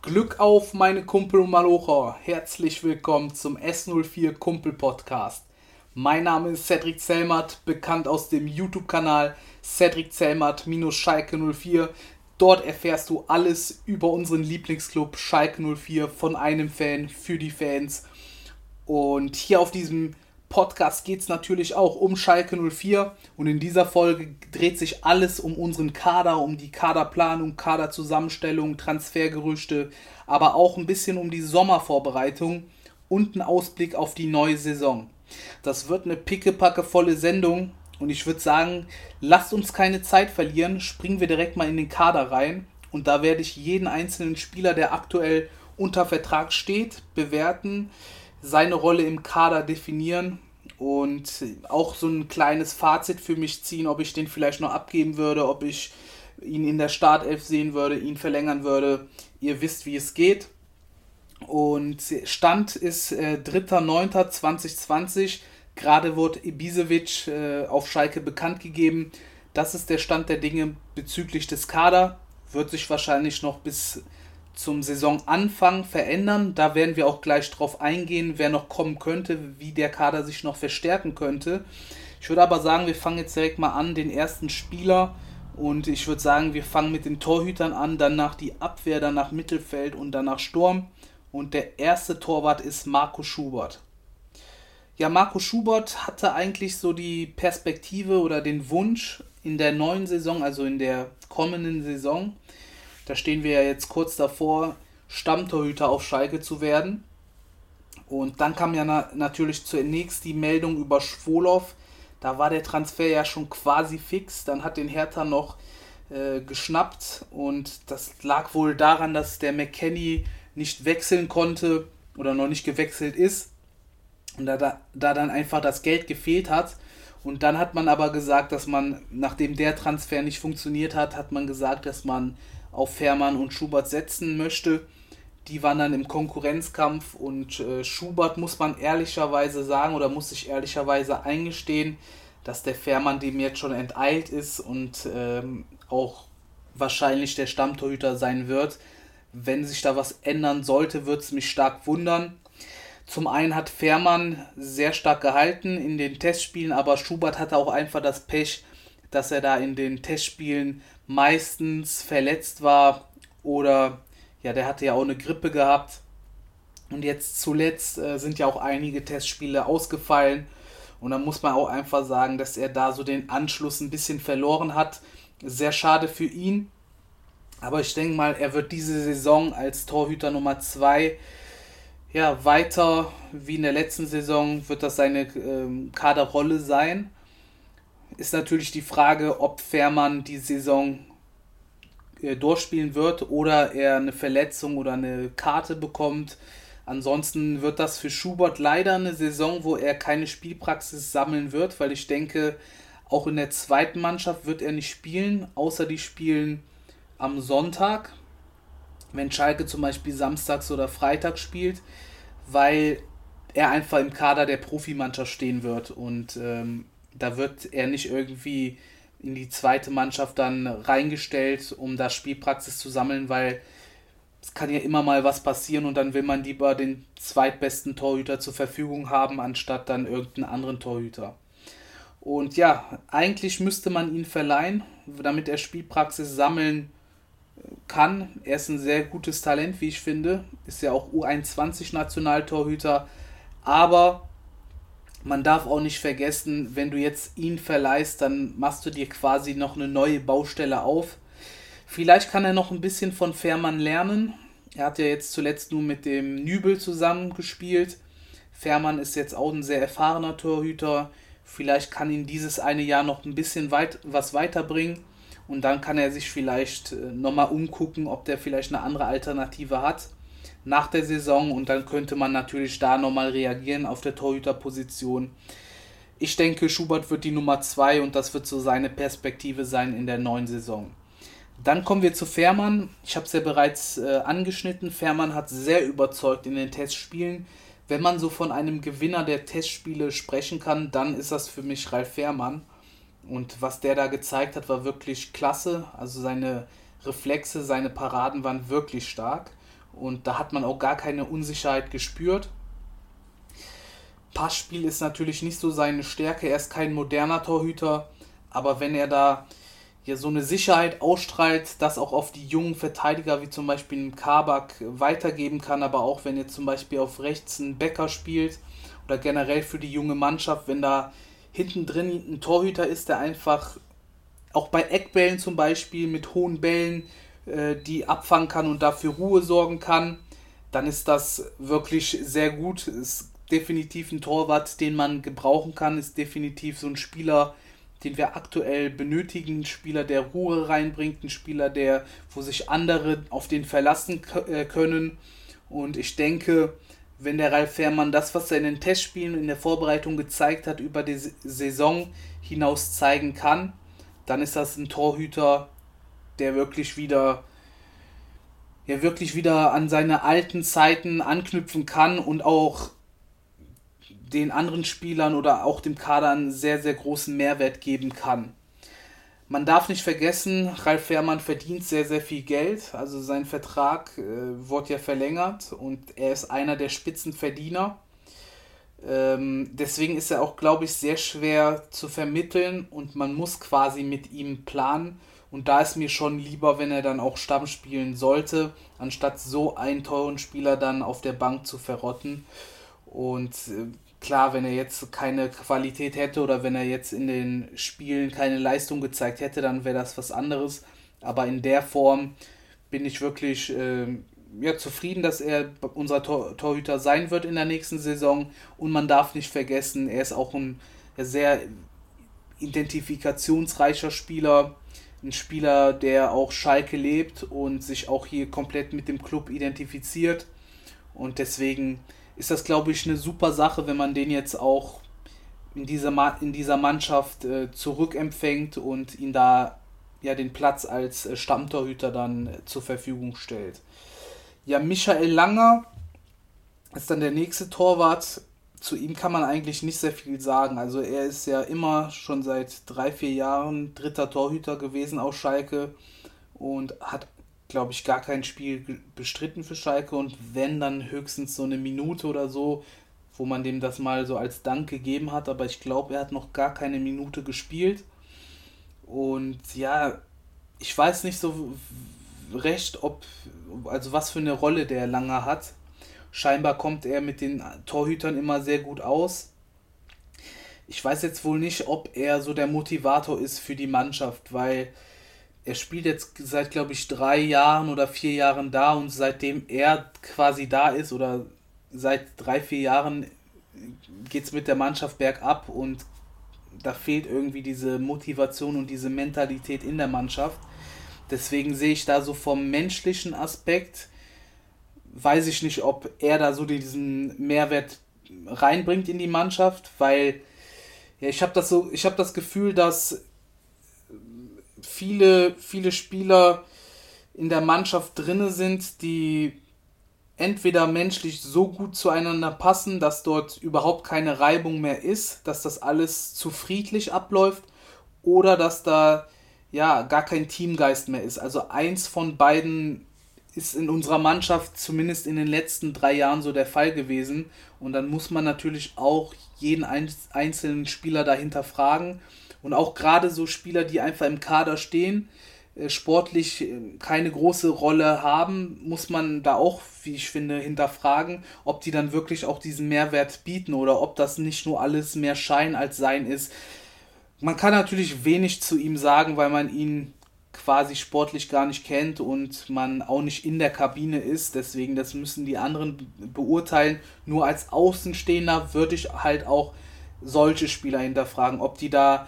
Glück auf, meine Kumpel und Malocher. Herzlich willkommen zum S04 Kumpel Podcast. Mein Name ist Cedric Zellmatt, bekannt aus dem YouTube-Kanal Cedric Zellmatt-Schalke 04. Dort erfährst du alles über unseren Lieblingsclub Schalke 04 von einem Fan für die Fans. Und hier auf diesem Podcast geht es natürlich auch um Schalke 04 und in dieser Folge dreht sich alles um unseren Kader, um die Kaderplanung, Kaderzusammenstellung, Transfergerüchte, aber auch ein bisschen um die Sommervorbereitung und einen Ausblick auf die neue Saison. Das wird eine pickepackevolle Sendung und ich würde sagen, lasst uns keine Zeit verlieren, springen wir direkt mal in den Kader rein und da werde ich jeden einzelnen Spieler, der aktuell unter Vertrag steht, bewerten seine Rolle im Kader definieren und auch so ein kleines Fazit für mich ziehen, ob ich den vielleicht noch abgeben würde, ob ich ihn in der Startelf sehen würde, ihn verlängern würde. Ihr wisst, wie es geht. Und Stand ist äh, 3.9.2020. Gerade wurde Ibisevic äh, auf Schalke bekannt gegeben. Das ist der Stand der Dinge bezüglich des Kader. Wird sich wahrscheinlich noch bis zum Saisonanfang verändern. Da werden wir auch gleich drauf eingehen, wer noch kommen könnte, wie der Kader sich noch verstärken könnte. Ich würde aber sagen, wir fangen jetzt direkt mal an, den ersten Spieler. Und ich würde sagen, wir fangen mit den Torhütern an, danach die Abwehr, danach Mittelfeld und danach Sturm. Und der erste Torwart ist Marco Schubert. Ja, Marco Schubert hatte eigentlich so die Perspektive oder den Wunsch in der neuen Saison, also in der kommenden Saison, da stehen wir ja jetzt kurz davor, Stammtorhüter auf Schalke zu werden. Und dann kam ja na natürlich zunächst die Meldung über Schwolow. Da war der Transfer ja schon quasi fix. Dann hat den Hertha noch äh, geschnappt und das lag wohl daran, dass der McKenny nicht wechseln konnte oder noch nicht gewechselt ist. Und da, da, da dann einfach das Geld gefehlt hat. Und dann hat man aber gesagt, dass man, nachdem der Transfer nicht funktioniert hat, hat man gesagt, dass man auf Fährmann und Schubert setzen möchte. Die waren dann im Konkurrenzkampf und äh, Schubert muss man ehrlicherweise sagen oder muss sich ehrlicherweise eingestehen, dass der Fährmann dem jetzt schon enteilt ist und ähm, auch wahrscheinlich der Stammtorhüter sein wird. Wenn sich da was ändern sollte, wird es mich stark wundern. Zum einen hat Fährmann sehr stark gehalten in den Testspielen, aber Schubert hatte auch einfach das Pech, dass er da in den Testspielen meistens verletzt war oder ja, der hatte ja auch eine Grippe gehabt. Und jetzt zuletzt äh, sind ja auch einige Testspiele ausgefallen. Und da muss man auch einfach sagen, dass er da so den Anschluss ein bisschen verloren hat. Sehr schade für ihn. Aber ich denke mal, er wird diese Saison als Torhüter Nummer 2 ja, weiter wie in der letzten Saison wird das seine ähm, Kaderrolle sein ist natürlich die Frage, ob Fährmann die Saison äh, durchspielen wird oder er eine Verletzung oder eine Karte bekommt. Ansonsten wird das für Schubert leider eine Saison, wo er keine Spielpraxis sammeln wird, weil ich denke, auch in der zweiten Mannschaft wird er nicht spielen, außer die spielen am Sonntag, wenn Schalke zum Beispiel samstags oder freitags spielt, weil er einfach im Kader der Profimannschaft stehen wird und ähm, da wird er nicht irgendwie in die zweite Mannschaft dann reingestellt, um da Spielpraxis zu sammeln, weil es kann ja immer mal was passieren und dann will man lieber den zweitbesten Torhüter zur Verfügung haben, anstatt dann irgendeinen anderen Torhüter. Und ja, eigentlich müsste man ihn verleihen, damit er Spielpraxis sammeln kann. Er ist ein sehr gutes Talent, wie ich finde. Ist ja auch U21-Nationaltorhüter. Aber man darf auch nicht vergessen, wenn du jetzt ihn verleihst, dann machst du dir quasi noch eine neue Baustelle auf. Vielleicht kann er noch ein bisschen von Fährmann lernen. Er hat ja jetzt zuletzt nur mit dem Nübel zusammengespielt. Fährmann ist jetzt auch ein sehr erfahrener Torhüter. Vielleicht kann ihn dieses eine Jahr noch ein bisschen weit, was weiterbringen. Und dann kann er sich vielleicht äh, nochmal umgucken, ob der vielleicht eine andere Alternative hat nach der Saison und dann könnte man natürlich da nochmal reagieren auf der Torhüterposition. Ich denke, Schubert wird die Nummer 2 und das wird so seine Perspektive sein in der neuen Saison. Dann kommen wir zu Fährmann. Ich habe es ja bereits äh, angeschnitten. Fährmann hat sehr überzeugt in den Testspielen. Wenn man so von einem Gewinner der Testspiele sprechen kann, dann ist das für mich Ralf Fährmann. Und was der da gezeigt hat, war wirklich klasse. Also seine Reflexe, seine Paraden waren wirklich stark. Und da hat man auch gar keine Unsicherheit gespürt. Passspiel ist natürlich nicht so seine Stärke. Er ist kein moderner Torhüter. Aber wenn er da ja so eine Sicherheit ausstrahlt, das auch auf die jungen Verteidiger wie zum Beispiel einen Kabak weitergeben kann, aber auch wenn er zum Beispiel auf rechts einen Bäcker spielt oder generell für die junge Mannschaft, wenn da hinten drin ein Torhüter ist, der einfach auch bei Eckbällen zum Beispiel mit hohen Bällen äh, die abfangen kann und dafür Ruhe sorgen kann, dann ist das wirklich sehr gut. Ist definitiv ein Torwart, den man gebrauchen kann, ist definitiv so ein Spieler, den wir aktuell benötigen. Ein Spieler, der Ruhe reinbringt, ein Spieler, der, wo sich andere auf den verlassen äh, können. Und ich denke, wenn der Ralf Fährmann das, was er in den Testspielen in der Vorbereitung gezeigt hat, über die Saison hinaus zeigen kann, dann ist das ein Torhüter, der wirklich wieder ja wirklich wieder an seine alten Zeiten anknüpfen kann und auch den anderen Spielern oder auch dem Kader einen sehr, sehr großen Mehrwert geben kann. Man darf nicht vergessen, Ralf Fährmann verdient sehr, sehr viel Geld. Also sein Vertrag äh, wurde ja verlängert und er ist einer der Spitzenverdiener. Ähm, deswegen ist er auch, glaube ich, sehr schwer zu vermitteln und man muss quasi mit ihm planen. Und da ist mir schon lieber, wenn er dann auch Stamm spielen sollte, anstatt so einen teuren Spieler dann auf der Bank zu verrotten. Und äh, Klar, wenn er jetzt keine Qualität hätte oder wenn er jetzt in den Spielen keine Leistung gezeigt hätte, dann wäre das was anderes. Aber in der Form bin ich wirklich äh, ja, zufrieden, dass er unser Tor Torhüter sein wird in der nächsten Saison. Und man darf nicht vergessen, er ist auch ein sehr identifikationsreicher Spieler. Ein Spieler, der auch Schalke lebt und sich auch hier komplett mit dem Club identifiziert. Und deswegen ist das, glaube ich, eine super Sache, wenn man den jetzt auch in dieser, Ma in dieser Mannschaft äh, zurückempfängt und ihn da ja den Platz als äh, Stammtorhüter dann äh, zur Verfügung stellt. Ja, Michael Langer ist dann der nächste Torwart. Zu ihm kann man eigentlich nicht sehr viel sagen. Also er ist ja immer schon seit drei, vier Jahren dritter Torhüter gewesen aus Schalke und hat glaube ich, gar kein Spiel bestritten für Schalke und wenn, dann höchstens so eine Minute oder so, wo man dem das mal so als Dank gegeben hat, aber ich glaube, er hat noch gar keine Minute gespielt. Und ja, ich weiß nicht so recht, ob, also was für eine Rolle der Langer hat. Scheinbar kommt er mit den Torhütern immer sehr gut aus. Ich weiß jetzt wohl nicht, ob er so der Motivator ist für die Mannschaft, weil er spielt jetzt seit, glaube ich, drei Jahren oder vier Jahren da und seitdem er quasi da ist oder seit drei, vier Jahren geht es mit der Mannschaft bergab und da fehlt irgendwie diese Motivation und diese Mentalität in der Mannschaft. Deswegen sehe ich da so vom menschlichen Aspekt, weiß ich nicht, ob er da so diesen Mehrwert reinbringt in die Mannschaft, weil ja, ich habe das so, ich habe das Gefühl, dass viele, viele Spieler in der Mannschaft drinne sind, die entweder menschlich so gut zueinander passen, dass dort überhaupt keine Reibung mehr ist, dass das alles zu friedlich abläuft oder dass da ja gar kein Teamgeist mehr ist. Also eins von beiden ist in unserer Mannschaft zumindest in den letzten drei Jahren so der Fall gewesen und dann muss man natürlich auch jeden einzelnen Spieler dahinter fragen und auch gerade so Spieler, die einfach im Kader stehen, äh, sportlich äh, keine große Rolle haben, muss man da auch, wie ich finde, hinterfragen, ob die dann wirklich auch diesen Mehrwert bieten oder ob das nicht nur alles mehr Schein als Sein ist. Man kann natürlich wenig zu ihm sagen, weil man ihn quasi sportlich gar nicht kennt und man auch nicht in der Kabine ist. Deswegen, das müssen die anderen beurteilen. Nur als Außenstehender würde ich halt auch solche Spieler hinterfragen, ob die da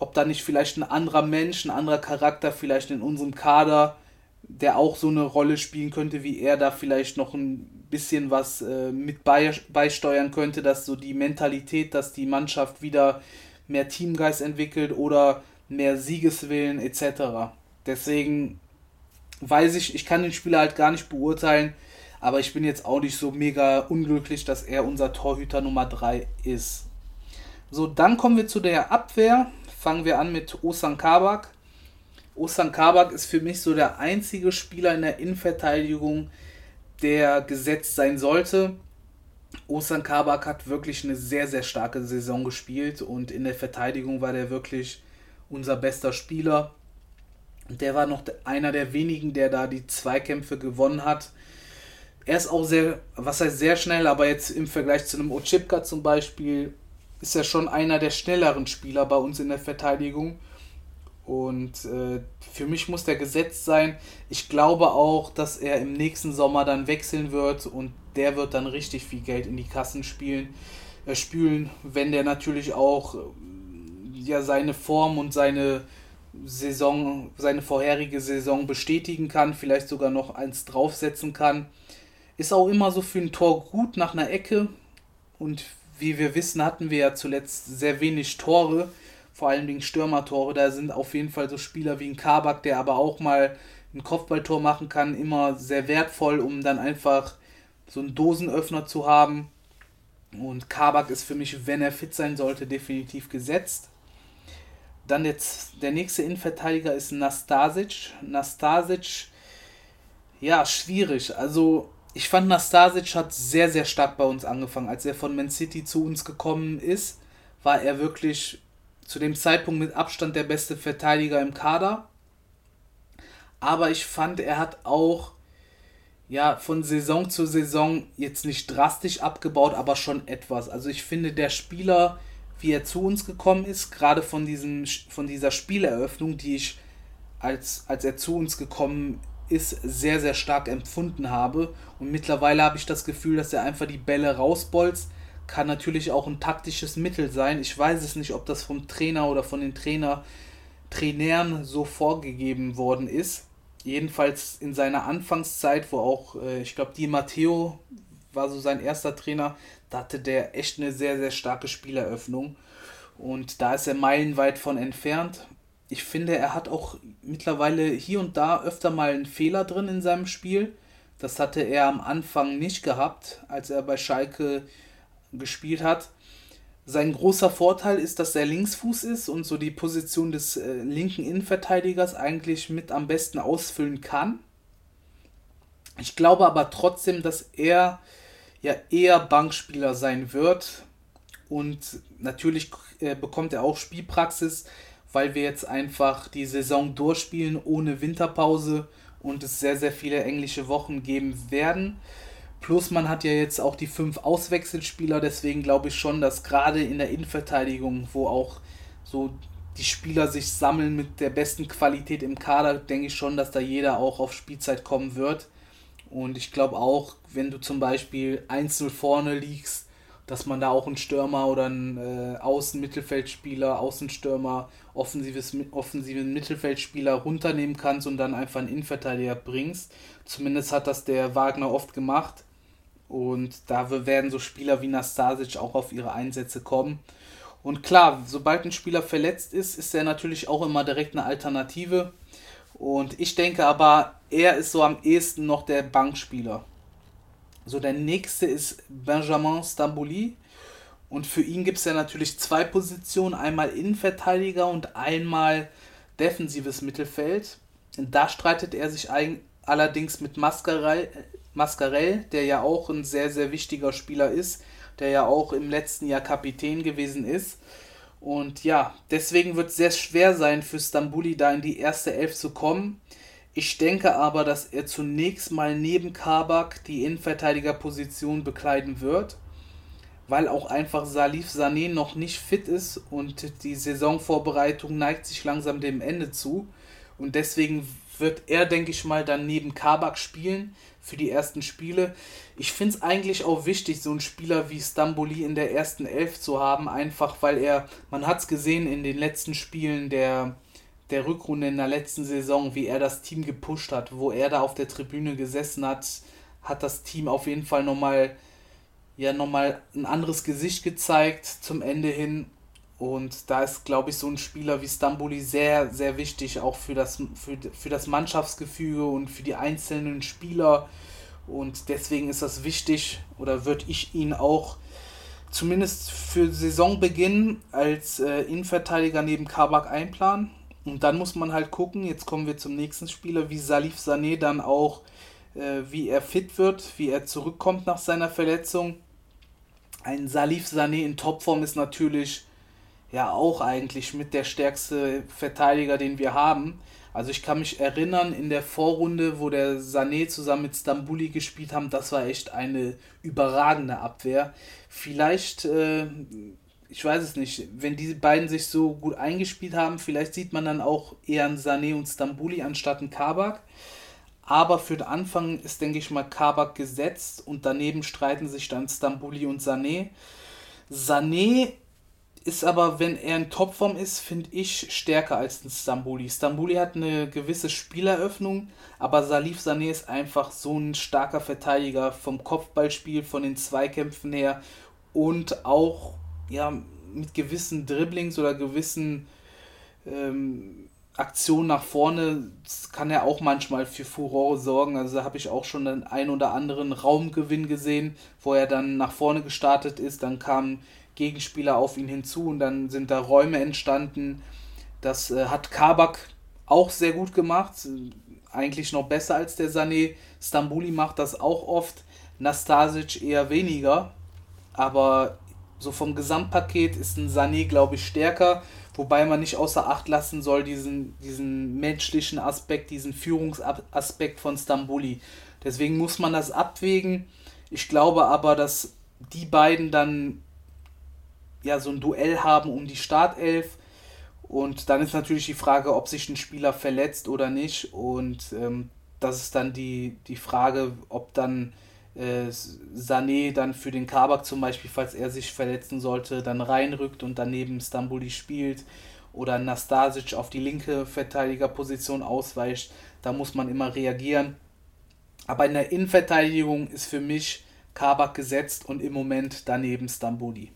ob da nicht vielleicht ein anderer Mensch, ein anderer Charakter vielleicht in unserem Kader, der auch so eine Rolle spielen könnte, wie er da vielleicht noch ein bisschen was äh, mit beisteuern könnte, dass so die Mentalität, dass die Mannschaft wieder mehr Teamgeist entwickelt oder mehr Siegeswillen etc. Deswegen weiß ich, ich kann den Spieler halt gar nicht beurteilen, aber ich bin jetzt auch nicht so mega unglücklich, dass er unser Torhüter Nummer 3 ist. So, dann kommen wir zu der Abwehr fangen wir an mit Osan Kabak. Osan Kabak ist für mich so der einzige Spieler in der Innenverteidigung, der gesetzt sein sollte. Osan Kabak hat wirklich eine sehr, sehr starke Saison gespielt und in der Verteidigung war der wirklich unser bester Spieler. Der war noch einer der wenigen, der da die Zweikämpfe gewonnen hat. Er ist auch sehr, was heißt sehr schnell, aber jetzt im Vergleich zu einem Ochipka zum Beispiel ist er schon einer der schnelleren Spieler bei uns in der Verteidigung. Und äh, für mich muss der gesetzt sein. Ich glaube auch, dass er im nächsten Sommer dann wechseln wird und der wird dann richtig viel Geld in die Kassen spielen, äh, spülen, wenn der natürlich auch äh, ja seine Form und seine Saison, seine vorherige Saison bestätigen kann, vielleicht sogar noch eins draufsetzen kann. Ist auch immer so für ein Tor gut nach einer Ecke. Und wie wir wissen, hatten wir ja zuletzt sehr wenig Tore, vor allen Dingen Stürmertore. Da sind auf jeden Fall so Spieler wie ein Kabak, der aber auch mal ein Kopfballtor machen kann, immer sehr wertvoll, um dann einfach so einen Dosenöffner zu haben. Und Kabak ist für mich, wenn er fit sein sollte, definitiv gesetzt. Dann jetzt der nächste Innenverteidiger ist Nastasic. Nastasic, ja, schwierig. Also ich fand Nastasic hat sehr, sehr stark bei uns angefangen. Als er von Man City zu uns gekommen ist, war er wirklich zu dem Zeitpunkt mit Abstand der beste Verteidiger im Kader. Aber ich fand, er hat auch ja von Saison zu Saison jetzt nicht drastisch abgebaut, aber schon etwas. Also ich finde, der Spieler, wie er zu uns gekommen ist, gerade von, diesem, von dieser Spieleröffnung, die ich als, als er zu uns gekommen ist, sehr, sehr stark empfunden habe. Und mittlerweile habe ich das Gefühl, dass er einfach die Bälle rausbolzt. Kann natürlich auch ein taktisches Mittel sein. Ich weiß es nicht, ob das vom Trainer oder von den Trainer, Trainern so vorgegeben worden ist. Jedenfalls in seiner Anfangszeit, wo auch, äh, ich glaube, Di Matteo war so sein erster Trainer, da hatte der echt eine sehr, sehr starke Spieleröffnung. Und da ist er meilenweit von entfernt ich finde, er hat auch mittlerweile hier und da öfter mal einen Fehler drin in seinem Spiel. Das hatte er am Anfang nicht gehabt, als er bei Schalke gespielt hat. Sein großer Vorteil ist, dass er Linksfuß ist und so die Position des äh, linken Innenverteidigers eigentlich mit am besten ausfüllen kann. Ich glaube aber trotzdem, dass er ja eher Bankspieler sein wird und natürlich äh, bekommt er auch Spielpraxis weil wir jetzt einfach die Saison durchspielen ohne Winterpause und es sehr, sehr viele englische Wochen geben werden. Plus man hat ja jetzt auch die fünf Auswechselspieler, deswegen glaube ich schon, dass gerade in der Innenverteidigung, wo auch so die Spieler sich sammeln mit der besten Qualität im Kader, denke ich schon, dass da jeder auch auf Spielzeit kommen wird. Und ich glaube auch, wenn du zum Beispiel 1-0 vorne liegst, dass man da auch einen Stürmer oder einen äh, Außen-Mittelfeldspieler, Außenstürmer, offensives, offensiven Mittelfeldspieler runternehmen kannst und dann einfach einen Innenverteidiger bringst. Zumindest hat das der Wagner oft gemacht. Und da werden so Spieler wie Nastasic auch auf ihre Einsätze kommen. Und klar, sobald ein Spieler verletzt ist, ist er natürlich auch immer direkt eine Alternative. Und ich denke aber, er ist so am ehesten noch der Bankspieler. So, der nächste ist Benjamin Stambouli. Und für ihn gibt es ja natürlich zwei Positionen: einmal Innenverteidiger und einmal defensives Mittelfeld. Und da streitet er sich allerdings mit Mascarell, Mascarell, der ja auch ein sehr, sehr wichtiger Spieler ist, der ja auch im letzten Jahr Kapitän gewesen ist. Und ja, deswegen wird es sehr schwer sein für Stambuli da in die erste Elf zu kommen. Ich denke aber, dass er zunächst mal neben Kabak die Innenverteidigerposition bekleiden wird, weil auch einfach Salif Sané noch nicht fit ist und die Saisonvorbereitung neigt sich langsam dem Ende zu. Und deswegen wird er, denke ich mal, dann neben Kabak spielen für die ersten Spiele. Ich finde es eigentlich auch wichtig, so einen Spieler wie Stamboli in der ersten Elf zu haben, einfach weil er, man hat es gesehen in den letzten Spielen der der Rückrunde in der letzten Saison, wie er das Team gepusht hat, wo er da auf der Tribüne gesessen hat, hat das Team auf jeden Fall nochmal ja, nochmal ein anderes Gesicht gezeigt zum Ende hin. Und da ist, glaube ich, so ein Spieler wie Stamboli sehr, sehr wichtig, auch für das, für, für das Mannschaftsgefüge und für die einzelnen Spieler. Und deswegen ist das wichtig, oder würde ich ihn auch zumindest für Saisonbeginn als äh, Innenverteidiger neben Kabak einplanen. Und dann muss man halt gucken, jetzt kommen wir zum nächsten Spieler, wie Salif Sané dann auch äh, wie er fit wird, wie er zurückkommt nach seiner Verletzung. Ein Salif Sané in Topform ist natürlich ja auch eigentlich mit der stärkste Verteidiger, den wir haben. Also ich kann mich erinnern, in der Vorrunde, wo der Sané zusammen mit Stambuli gespielt haben, das war echt eine überragende Abwehr. Vielleicht, äh, ich weiß es nicht, wenn diese beiden sich so gut eingespielt haben, vielleicht sieht man dann auch eher einen Sané und Stambuli anstatt einen Kabak. Aber für den Anfang ist, denke ich mal, Kabak gesetzt und daneben streiten sich dann Stambuli und Sané. Sané ist aber, wenn er in Topform ist, finde ich stärker als ein Stambuli. Stambuli hat eine gewisse Spieleröffnung, aber Salif Sané ist einfach so ein starker Verteidiger vom Kopfballspiel, von den Zweikämpfen her und auch ja, mit gewissen Dribblings oder gewissen ähm, Aktionen nach vorne kann er auch manchmal für Furore sorgen. Also da habe ich auch schon den ein oder anderen Raumgewinn gesehen, wo er dann nach vorne gestartet ist. Dann kam Gegenspieler auf ihn hinzu und dann sind da Räume entstanden. Das äh, hat Kabak auch sehr gut gemacht, eigentlich noch besser als der Sané. Stambuli macht das auch oft, Nastasic eher weniger, aber so vom Gesamtpaket ist ein Sané, glaube ich, stärker, wobei man nicht außer Acht lassen soll, diesen, diesen menschlichen Aspekt, diesen Führungsaspekt von Stambuli. Deswegen muss man das abwägen. Ich glaube aber, dass die beiden dann ja, so ein Duell haben um die Startelf. Und dann ist natürlich die Frage, ob sich ein Spieler verletzt oder nicht. Und ähm, das ist dann die, die Frage, ob dann äh, Sané dann für den Kabak zum Beispiel, falls er sich verletzen sollte, dann reinrückt und daneben Stambuli spielt oder Nastasic auf die linke Verteidigerposition ausweicht. Da muss man immer reagieren. Aber in der Innenverteidigung ist für mich Kabak gesetzt und im Moment daneben Stambuli.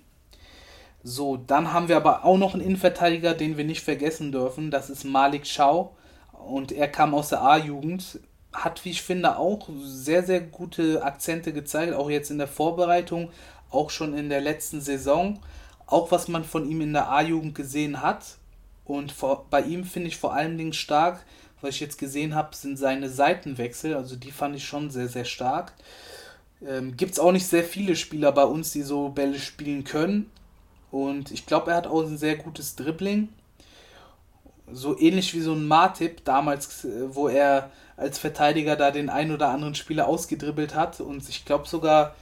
So, dann haben wir aber auch noch einen Innenverteidiger, den wir nicht vergessen dürfen. Das ist Malik Schau. Und er kam aus der A-Jugend. Hat, wie ich finde, auch sehr, sehr gute Akzente gezeigt. Auch jetzt in der Vorbereitung, auch schon in der letzten Saison. Auch was man von ihm in der A-Jugend gesehen hat. Und vor, bei ihm finde ich vor allen Dingen stark, was ich jetzt gesehen habe, sind seine Seitenwechsel. Also die fand ich schon sehr, sehr stark. Ähm, Gibt es auch nicht sehr viele Spieler bei uns, die so Bälle spielen können. Und ich glaube, er hat auch ein sehr gutes Dribbling. So ähnlich wie so ein Martip damals, äh, wo er als Verteidiger da den ein oder anderen Spieler ausgedribbelt hat und ich glaube sogar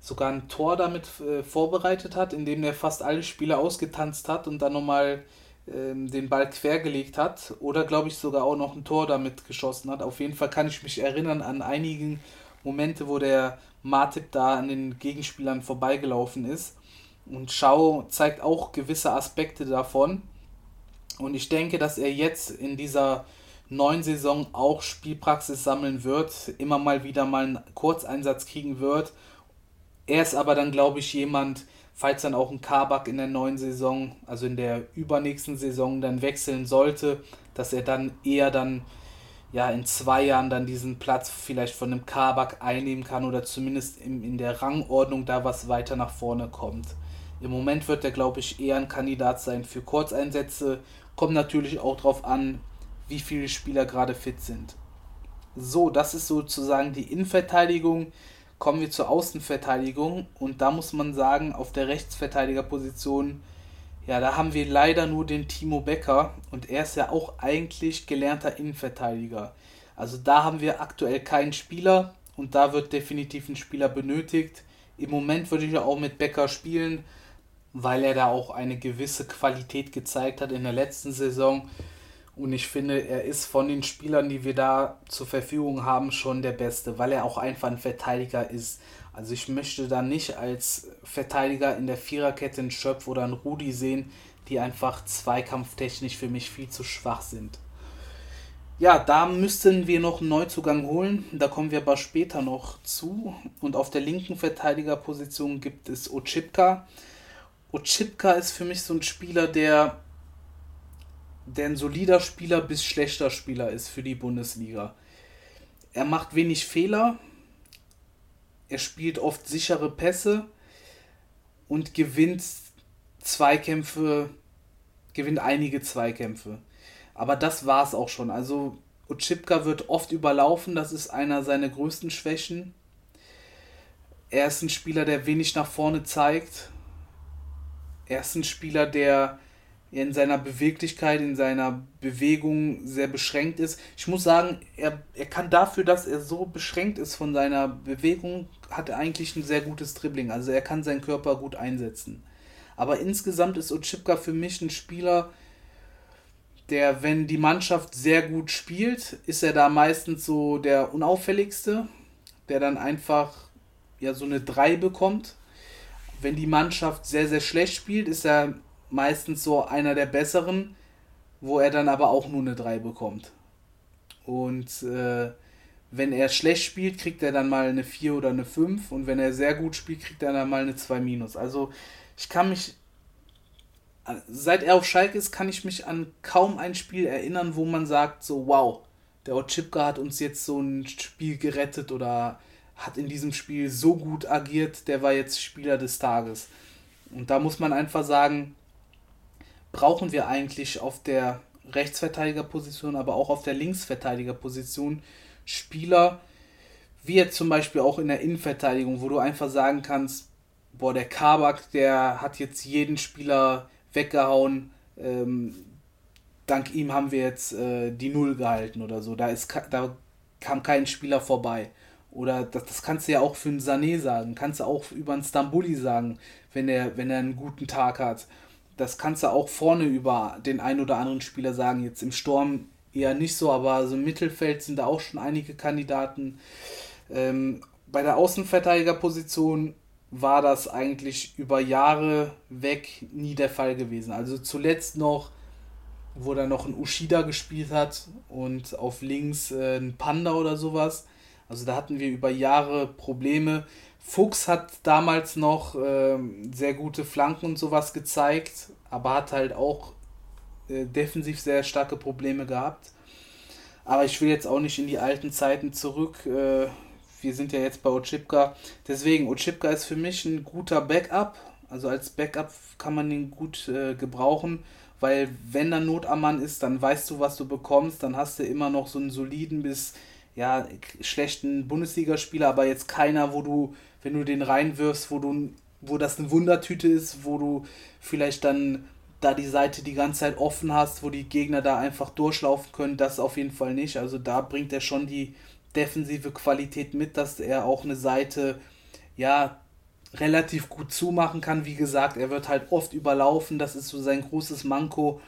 sogar ein Tor damit äh, vorbereitet hat, indem er fast alle Spieler ausgetanzt hat und dann nochmal ähm, den Ball quergelegt hat. Oder glaube ich sogar auch noch ein Tor damit geschossen hat. Auf jeden Fall kann ich mich erinnern an einigen Momente, wo der Martip da an den Gegenspielern vorbeigelaufen ist. Und Schau zeigt auch gewisse Aspekte davon. Und ich denke, dass er jetzt in dieser neuen Saison auch Spielpraxis sammeln wird, immer mal wieder mal einen Kurzeinsatz kriegen wird. Er ist aber dann, glaube ich, jemand, falls dann auch ein Kabak in der neuen Saison, also in der übernächsten Saison dann wechseln sollte, dass er dann eher dann ja in zwei Jahren dann diesen Platz vielleicht von einem Kabak einnehmen kann oder zumindest in, in der Rangordnung da was weiter nach vorne kommt. Im Moment wird er, glaube ich, eher ein Kandidat sein für Kurzeinsätze. Kommt natürlich auch darauf an, wie viele Spieler gerade fit sind. So, das ist sozusagen die Innenverteidigung. Kommen wir zur Außenverteidigung. Und da muss man sagen, auf der Rechtsverteidigerposition, ja, da haben wir leider nur den Timo Becker. Und er ist ja auch eigentlich gelernter Innenverteidiger. Also da haben wir aktuell keinen Spieler. Und da wird definitiv ein Spieler benötigt. Im Moment würde ich ja auch mit Becker spielen weil er da auch eine gewisse Qualität gezeigt hat in der letzten Saison. Und ich finde, er ist von den Spielern, die wir da zur Verfügung haben, schon der Beste, weil er auch einfach ein Verteidiger ist. Also ich möchte da nicht als Verteidiger in der Viererkette einen Schöpf oder einen Rudi sehen, die einfach zweikampftechnisch für mich viel zu schwach sind. Ja, da müssten wir noch einen Neuzugang holen. Da kommen wir aber später noch zu. Und auf der linken Verteidigerposition gibt es Ochipka. Ochipka ist für mich so ein Spieler, der, der ein solider Spieler bis schlechter Spieler ist für die Bundesliga. Er macht wenig Fehler, er spielt oft sichere Pässe und gewinnt Zweikämpfe, gewinnt einige Zweikämpfe. Aber das war es auch schon. Also Ochipka wird oft überlaufen, das ist einer seiner größten Schwächen. Er ist ein Spieler, der wenig nach vorne zeigt. Er ist ein Spieler, der in seiner Beweglichkeit, in seiner Bewegung sehr beschränkt ist. Ich muss sagen, er, er kann dafür, dass er so beschränkt ist von seiner Bewegung, hat er eigentlich ein sehr gutes Dribbling. Also er kann seinen Körper gut einsetzen. Aber insgesamt ist Ochipka für mich ein Spieler, der, wenn die Mannschaft sehr gut spielt, ist er da meistens so der unauffälligste, der dann einfach ja so eine 3 bekommt. Wenn die Mannschaft sehr, sehr schlecht spielt, ist er meistens so einer der besseren, wo er dann aber auch nur eine 3 bekommt. Und äh, wenn er schlecht spielt, kriegt er dann mal eine 4 oder eine 5 und wenn er sehr gut spielt, kriegt er dann mal eine 2 minus. Also ich kann mich, seit er auf Schalke ist, kann ich mich an kaum ein Spiel erinnern, wo man sagt so, wow, der Otschipka hat uns jetzt so ein Spiel gerettet oder hat in diesem Spiel so gut agiert, der war jetzt Spieler des Tages. Und da muss man einfach sagen, brauchen wir eigentlich auf der Rechtsverteidigerposition, aber auch auf der Linksverteidigerposition Spieler, wie jetzt zum Beispiel auch in der Innenverteidigung, wo du einfach sagen kannst, boah, der Kabak, der hat jetzt jeden Spieler weggehauen, ähm, dank ihm haben wir jetzt äh, die Null gehalten oder so. Da, ist, da kam kein Spieler vorbei. Oder das, das kannst du ja auch für einen Sané sagen, kannst du auch über einen Stambuli sagen, wenn er, wenn er einen guten Tag hat das kannst du auch vorne über den einen oder anderen Spieler sagen. Jetzt im Sturm eher nicht so, aber so im Mittelfeld sind da auch schon einige Kandidaten. Ähm, bei der Außenverteidigerposition war das eigentlich über Jahre weg nie der Fall gewesen. Also zuletzt noch, wo da noch ein Ushida gespielt hat und auf links äh, ein Panda oder sowas. Also da hatten wir über Jahre Probleme. Fuchs hat damals noch äh, sehr gute Flanken und sowas gezeigt, aber hat halt auch äh, defensiv sehr starke Probleme gehabt. Aber ich will jetzt auch nicht in die alten Zeiten zurück. Äh, wir sind ja jetzt bei Ochipka. Deswegen, Ochipka ist für mich ein guter Backup. Also als Backup kann man ihn gut äh, gebrauchen, weil wenn da Not am Mann ist, dann weißt du, was du bekommst. Dann hast du immer noch so einen soliden bis ja, schlechten Bundesligaspieler, aber jetzt keiner, wo du wenn du den reinwirfst, wo du wo das eine Wundertüte ist, wo du vielleicht dann da die Seite die ganze Zeit offen hast, wo die Gegner da einfach durchlaufen können, das auf jeden Fall nicht. Also da bringt er schon die defensive Qualität mit, dass er auch eine Seite ja relativ gut zumachen kann. Wie gesagt, er wird halt oft überlaufen, das ist so sein großes Manko.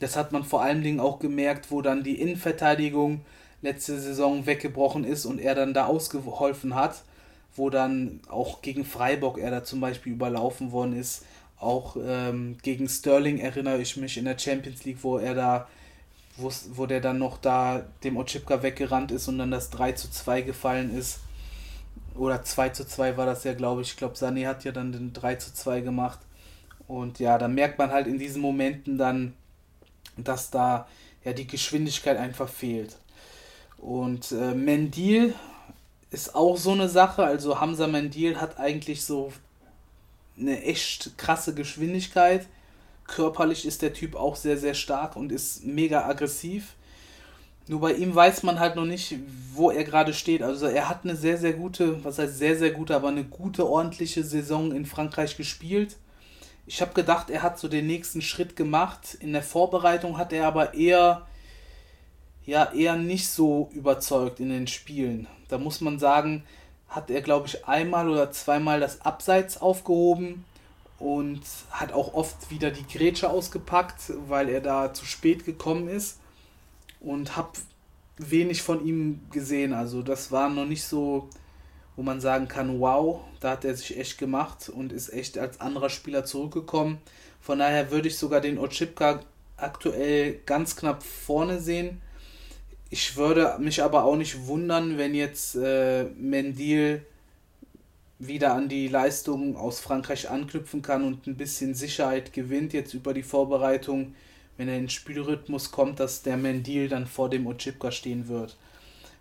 Das hat man vor allen Dingen auch gemerkt, wo dann die Innenverteidigung letzte Saison weggebrochen ist und er dann da ausgeholfen hat wo dann auch gegen Freiburg er da zum Beispiel überlaufen worden ist. Auch ähm, gegen Sterling erinnere ich mich in der Champions League, wo er da, wo der dann noch da dem Ochipka weggerannt ist und dann das 3 zu 2 gefallen ist. Oder 2 zu 2 war das ja, glaube ich. Ich glaube, Sané hat ja dann den 3 zu 2 gemacht. Und ja, da merkt man halt in diesen Momenten dann, dass da ja die Geschwindigkeit einfach fehlt. Und äh, Mendil ist auch so eine Sache. Also Hamza Mendil hat eigentlich so eine echt krasse Geschwindigkeit. Körperlich ist der Typ auch sehr, sehr stark und ist mega aggressiv. Nur bei ihm weiß man halt noch nicht, wo er gerade steht. Also er hat eine sehr, sehr gute, was heißt sehr, sehr gute, aber eine gute, ordentliche Saison in Frankreich gespielt. Ich habe gedacht, er hat so den nächsten Schritt gemacht. In der Vorbereitung hat er aber eher ja eher nicht so überzeugt in den Spielen. Da muss man sagen, hat er, glaube ich, einmal oder zweimal das Abseits aufgehoben und hat auch oft wieder die Grätsche ausgepackt, weil er da zu spät gekommen ist und habe wenig von ihm gesehen. Also das war noch nicht so, wo man sagen kann, wow, da hat er sich echt gemacht und ist echt als anderer Spieler zurückgekommen. Von daher würde ich sogar den Ochipka aktuell ganz knapp vorne sehen. Ich würde mich aber auch nicht wundern, wenn jetzt äh, Mendil wieder an die Leistungen aus Frankreich anknüpfen kann und ein bisschen Sicherheit gewinnt jetzt über die Vorbereitung, wenn er in Spielrhythmus kommt, dass der Mendil dann vor dem Ochipka stehen wird.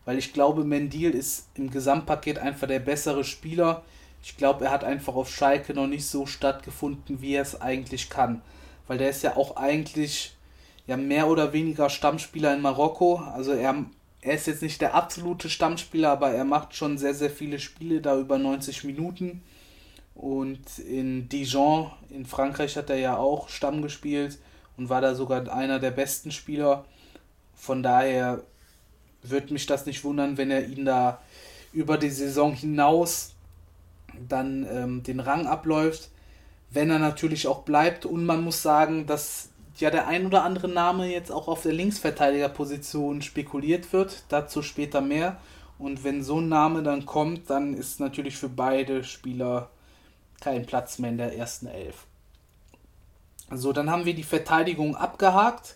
Weil ich glaube, Mendil ist im Gesamtpaket einfach der bessere Spieler. Ich glaube, er hat einfach auf Schalke noch nicht so stattgefunden, wie er es eigentlich kann. Weil der ist ja auch eigentlich ja mehr oder weniger Stammspieler in Marokko. Also er er ist jetzt nicht der absolute Stammspieler, aber er macht schon sehr, sehr viele Spiele, da über 90 Minuten. Und in Dijon, in Frankreich, hat er ja auch Stamm gespielt und war da sogar einer der besten Spieler. Von daher würde mich das nicht wundern, wenn er ihn da über die Saison hinaus dann ähm, den Rang abläuft. Wenn er natürlich auch bleibt und man muss sagen, dass ja der ein oder andere Name jetzt auch auf der Linksverteidigerposition spekuliert wird. Dazu später mehr. Und wenn so ein Name dann kommt, dann ist natürlich für beide Spieler kein Platz mehr in der ersten Elf. So, dann haben wir die Verteidigung abgehakt.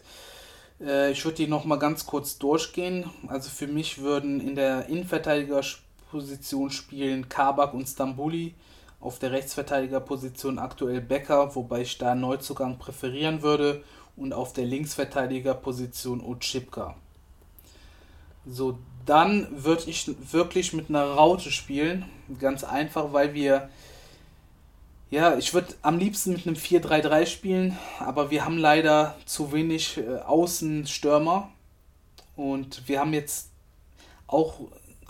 Äh, ich würde die nochmal ganz kurz durchgehen. Also für mich würden in der Innenverteidigerposition spielen Kabak und Stambuli. Auf der Rechtsverteidigerposition aktuell Becker, wobei ich da Neuzugang präferieren würde. Und auf der Linksverteidigerposition Otschipka. So, dann würde ich wirklich mit einer Raute spielen. Ganz einfach, weil wir. Ja, ich würde am liebsten mit einem 4-3-3 spielen, aber wir haben leider zu wenig äh, Außenstürmer. Und wir haben jetzt auch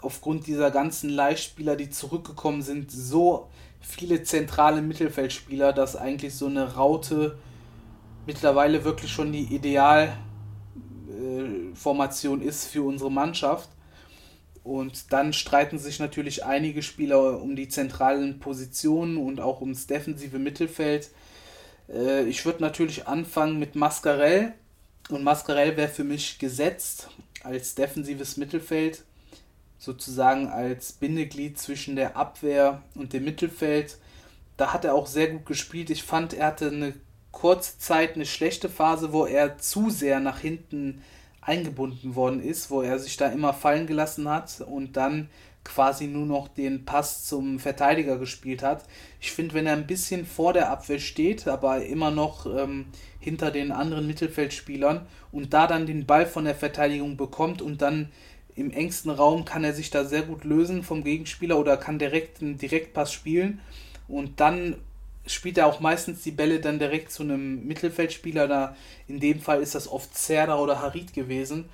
aufgrund dieser ganzen Leihspieler, die zurückgekommen sind, so viele zentrale Mittelfeldspieler, dass eigentlich so eine Raute mittlerweile wirklich schon die Idealformation äh, ist für unsere Mannschaft. Und dann streiten sich natürlich einige Spieler um die zentralen Positionen und auch ums defensive Mittelfeld. Äh, ich würde natürlich anfangen mit Mascarell. Und Mascarell wäre für mich gesetzt als defensives Mittelfeld sozusagen als Bindeglied zwischen der Abwehr und dem Mittelfeld. Da hat er auch sehr gut gespielt. Ich fand, er hatte eine kurze Zeit eine schlechte Phase, wo er zu sehr nach hinten eingebunden worden ist, wo er sich da immer fallen gelassen hat und dann quasi nur noch den Pass zum Verteidiger gespielt hat. Ich finde, wenn er ein bisschen vor der Abwehr steht, aber immer noch ähm, hinter den anderen Mittelfeldspielern und da dann den Ball von der Verteidigung bekommt und dann im engsten Raum kann er sich da sehr gut lösen vom Gegenspieler oder kann direkt einen Direktpass spielen. Und dann spielt er auch meistens die Bälle dann direkt zu einem Mittelfeldspieler. Da in dem Fall ist das oft Zerda oder Harid gewesen.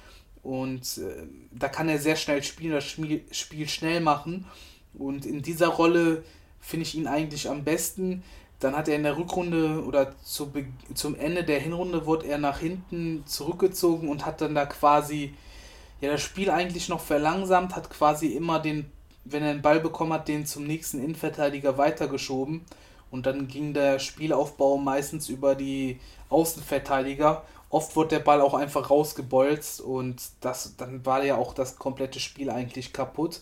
Und äh, da kann er sehr schnell spielen, das Spiel, Spiel schnell machen. Und in dieser Rolle finde ich ihn eigentlich am besten. Dann hat er in der Rückrunde oder zu, zum Ende der Hinrunde wurde er nach hinten zurückgezogen und hat dann da quasi ja das Spiel eigentlich noch verlangsamt, hat quasi immer den, wenn er den Ball bekommen hat, den zum nächsten Innenverteidiger weitergeschoben. Und dann ging der Spielaufbau meistens über die Außenverteidiger. Oft wurde der Ball auch einfach rausgebolzt und das, dann war ja auch das komplette Spiel eigentlich kaputt.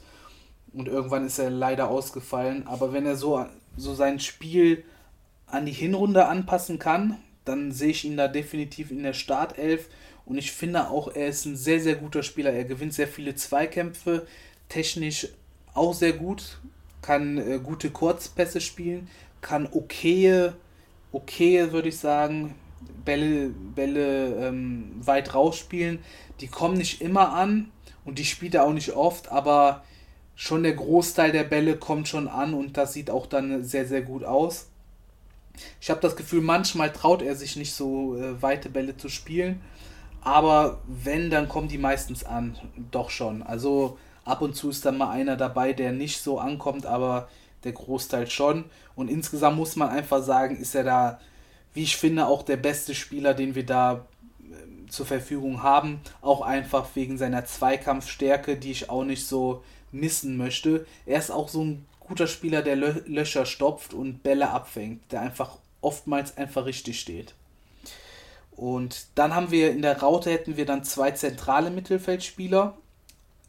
Und irgendwann ist er leider ausgefallen. Aber wenn er so, so sein Spiel an die Hinrunde anpassen kann, dann sehe ich ihn da definitiv in der Startelf und ich finde auch, er ist ein sehr, sehr guter Spieler. Er gewinnt sehr viele Zweikämpfe, technisch auch sehr gut, kann äh, gute Kurzpässe spielen, kann okaye, okaye würde ich sagen, Bälle, Bälle ähm, weit rausspielen. Die kommen nicht immer an und die spielt er auch nicht oft, aber schon der Großteil der Bälle kommt schon an und das sieht auch dann sehr, sehr gut aus. Ich habe das Gefühl, manchmal traut er sich nicht so äh, weite Bälle zu spielen. Aber wenn, dann kommen die meistens an. Doch schon. Also ab und zu ist dann mal einer dabei, der nicht so ankommt, aber der Großteil schon. Und insgesamt muss man einfach sagen, ist er da, wie ich finde, auch der beste Spieler, den wir da äh, zur Verfügung haben. Auch einfach wegen seiner Zweikampfstärke, die ich auch nicht so missen möchte. Er ist auch so ein guter Spieler, der Lö Löcher stopft und Bälle abfängt, der einfach oftmals einfach richtig steht. Und dann haben wir in der Raute hätten wir dann zwei zentrale Mittelfeldspieler.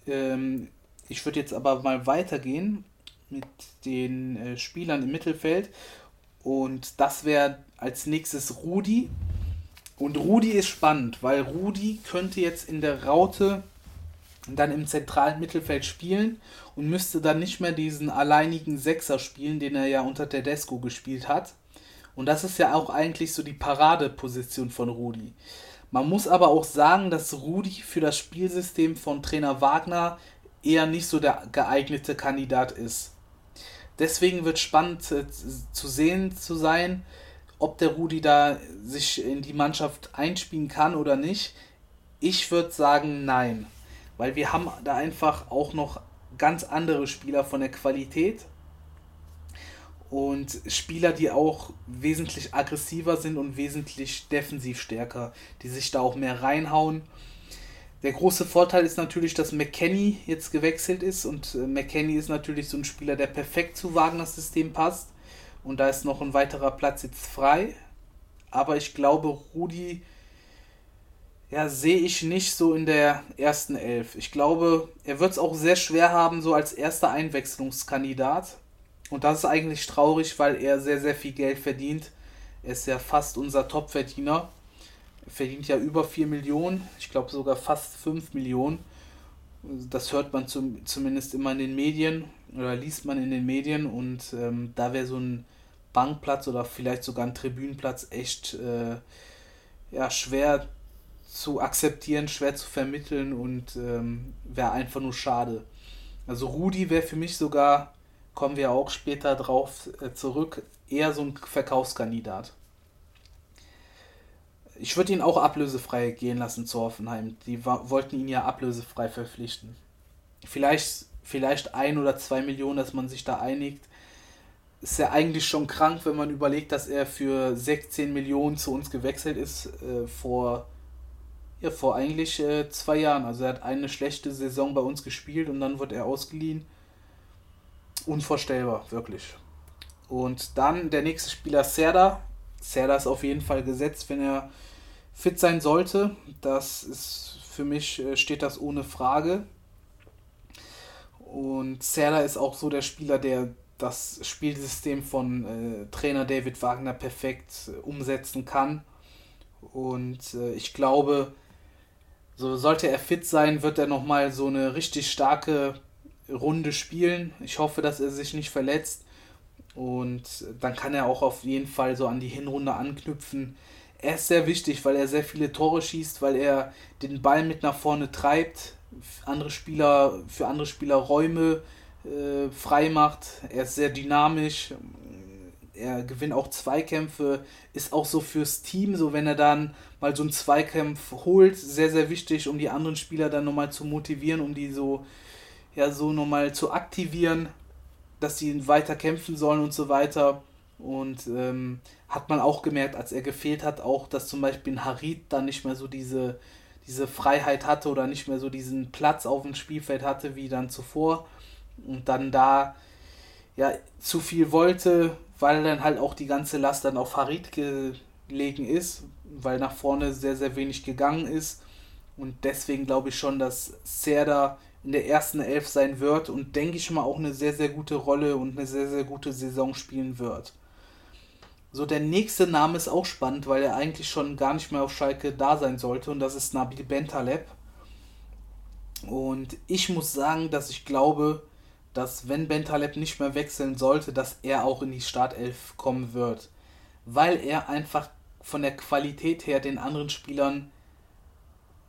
Ähm, ich würde jetzt aber mal weitergehen mit den äh, Spielern im Mittelfeld. Und das wäre als nächstes Rudi. Und Rudi ist spannend, weil Rudi könnte jetzt in der Raute dann im zentralen Mittelfeld spielen und müsste dann nicht mehr diesen alleinigen Sechser spielen, den er ja unter Tedesco gespielt hat. Und das ist ja auch eigentlich so die Paradeposition von Rudi. Man muss aber auch sagen, dass Rudi für das Spielsystem von Trainer Wagner eher nicht so der geeignete Kandidat ist. Deswegen wird spannend zu sehen zu sein, ob der Rudi da sich in die Mannschaft einspielen kann oder nicht. Ich würde sagen, nein. weil wir haben da einfach auch noch ganz andere Spieler von der Qualität und Spieler, die auch wesentlich aggressiver sind und wesentlich defensiv stärker, die sich da auch mehr reinhauen. Der große Vorteil ist natürlich, dass McKenny jetzt gewechselt ist und äh, McKenny ist natürlich so ein Spieler, der perfekt zu Wagners System passt und da ist noch ein weiterer Platz jetzt frei. Aber ich glaube, Rudi ja, sehe ich nicht so in der ersten Elf. Ich glaube, er wird es auch sehr schwer haben, so als erster Einwechslungskandidat. Und das ist eigentlich traurig, weil er sehr, sehr viel Geld verdient. Er ist ja fast unser Topverdiener. Er verdient ja über 4 Millionen, ich glaube sogar fast 5 Millionen. Das hört man zum, zumindest immer in den Medien oder liest man in den Medien. Und ähm, da wäre so ein Bankplatz oder vielleicht sogar ein Tribünenplatz echt äh, ja, schwer zu akzeptieren, schwer zu vermitteln und ähm, wäre einfach nur schade. Also Rudi wäre für mich sogar, kommen wir auch später drauf äh, zurück, eher so ein Verkaufskandidat. Ich würde ihn auch ablösefrei gehen lassen zu Hoffenheim. Die wollten ihn ja ablösefrei verpflichten. Vielleicht, vielleicht ein oder zwei Millionen, dass man sich da einigt. Ist ja eigentlich schon krank, wenn man überlegt, dass er für 16 Millionen zu uns gewechselt ist äh, vor ja, vor eigentlich äh, zwei Jahren. Also er hat eine schlechte Saison bei uns gespielt und dann wird er ausgeliehen. Unvorstellbar, wirklich. Und dann der nächste Spieler Serda. Serda ist auf jeden Fall gesetzt, wenn er fit sein sollte. Das ist für mich äh, steht das ohne Frage. Und Serda ist auch so der Spieler, der das Spielsystem von äh, Trainer David Wagner perfekt äh, umsetzen kann. Und äh, ich glaube, so sollte er fit sein, wird er nochmal so eine richtig starke Runde spielen. Ich hoffe, dass er sich nicht verletzt. Und dann kann er auch auf jeden Fall so an die Hinrunde anknüpfen. Er ist sehr wichtig, weil er sehr viele Tore schießt, weil er den Ball mit nach vorne treibt, andere Spieler, für andere Spieler Räume äh, frei macht. Er ist sehr dynamisch, er gewinnt auch Zweikämpfe, ist auch so fürs Team, so wenn er dann mal so einen Zweikampf holt, sehr, sehr wichtig, um die anderen Spieler dann nochmal zu motivieren, um die so, ja, so nochmal zu aktivieren, dass sie weiter kämpfen sollen und so weiter. Und ähm, hat man auch gemerkt, als er gefehlt hat, auch, dass zum Beispiel ein Harit dann nicht mehr so diese, diese Freiheit hatte oder nicht mehr so diesen Platz auf dem Spielfeld hatte wie dann zuvor. Und dann da ja zu viel wollte, weil dann halt auch die ganze Last dann auf Harid gelegen ist, weil nach vorne sehr, sehr wenig gegangen ist. Und deswegen glaube ich schon, dass Serda in der ersten Elf sein wird und denke ich mal auch eine sehr, sehr gute Rolle und eine sehr, sehr gute Saison spielen wird. So, der nächste Name ist auch spannend, weil er eigentlich schon gar nicht mehr auf Schalke da sein sollte und das ist Nabil Bentaleb. Und ich muss sagen, dass ich glaube, dass wenn Bentaleb nicht mehr wechseln sollte, dass er auch in die Startelf kommen wird. Weil er einfach von der Qualität her den anderen Spielern,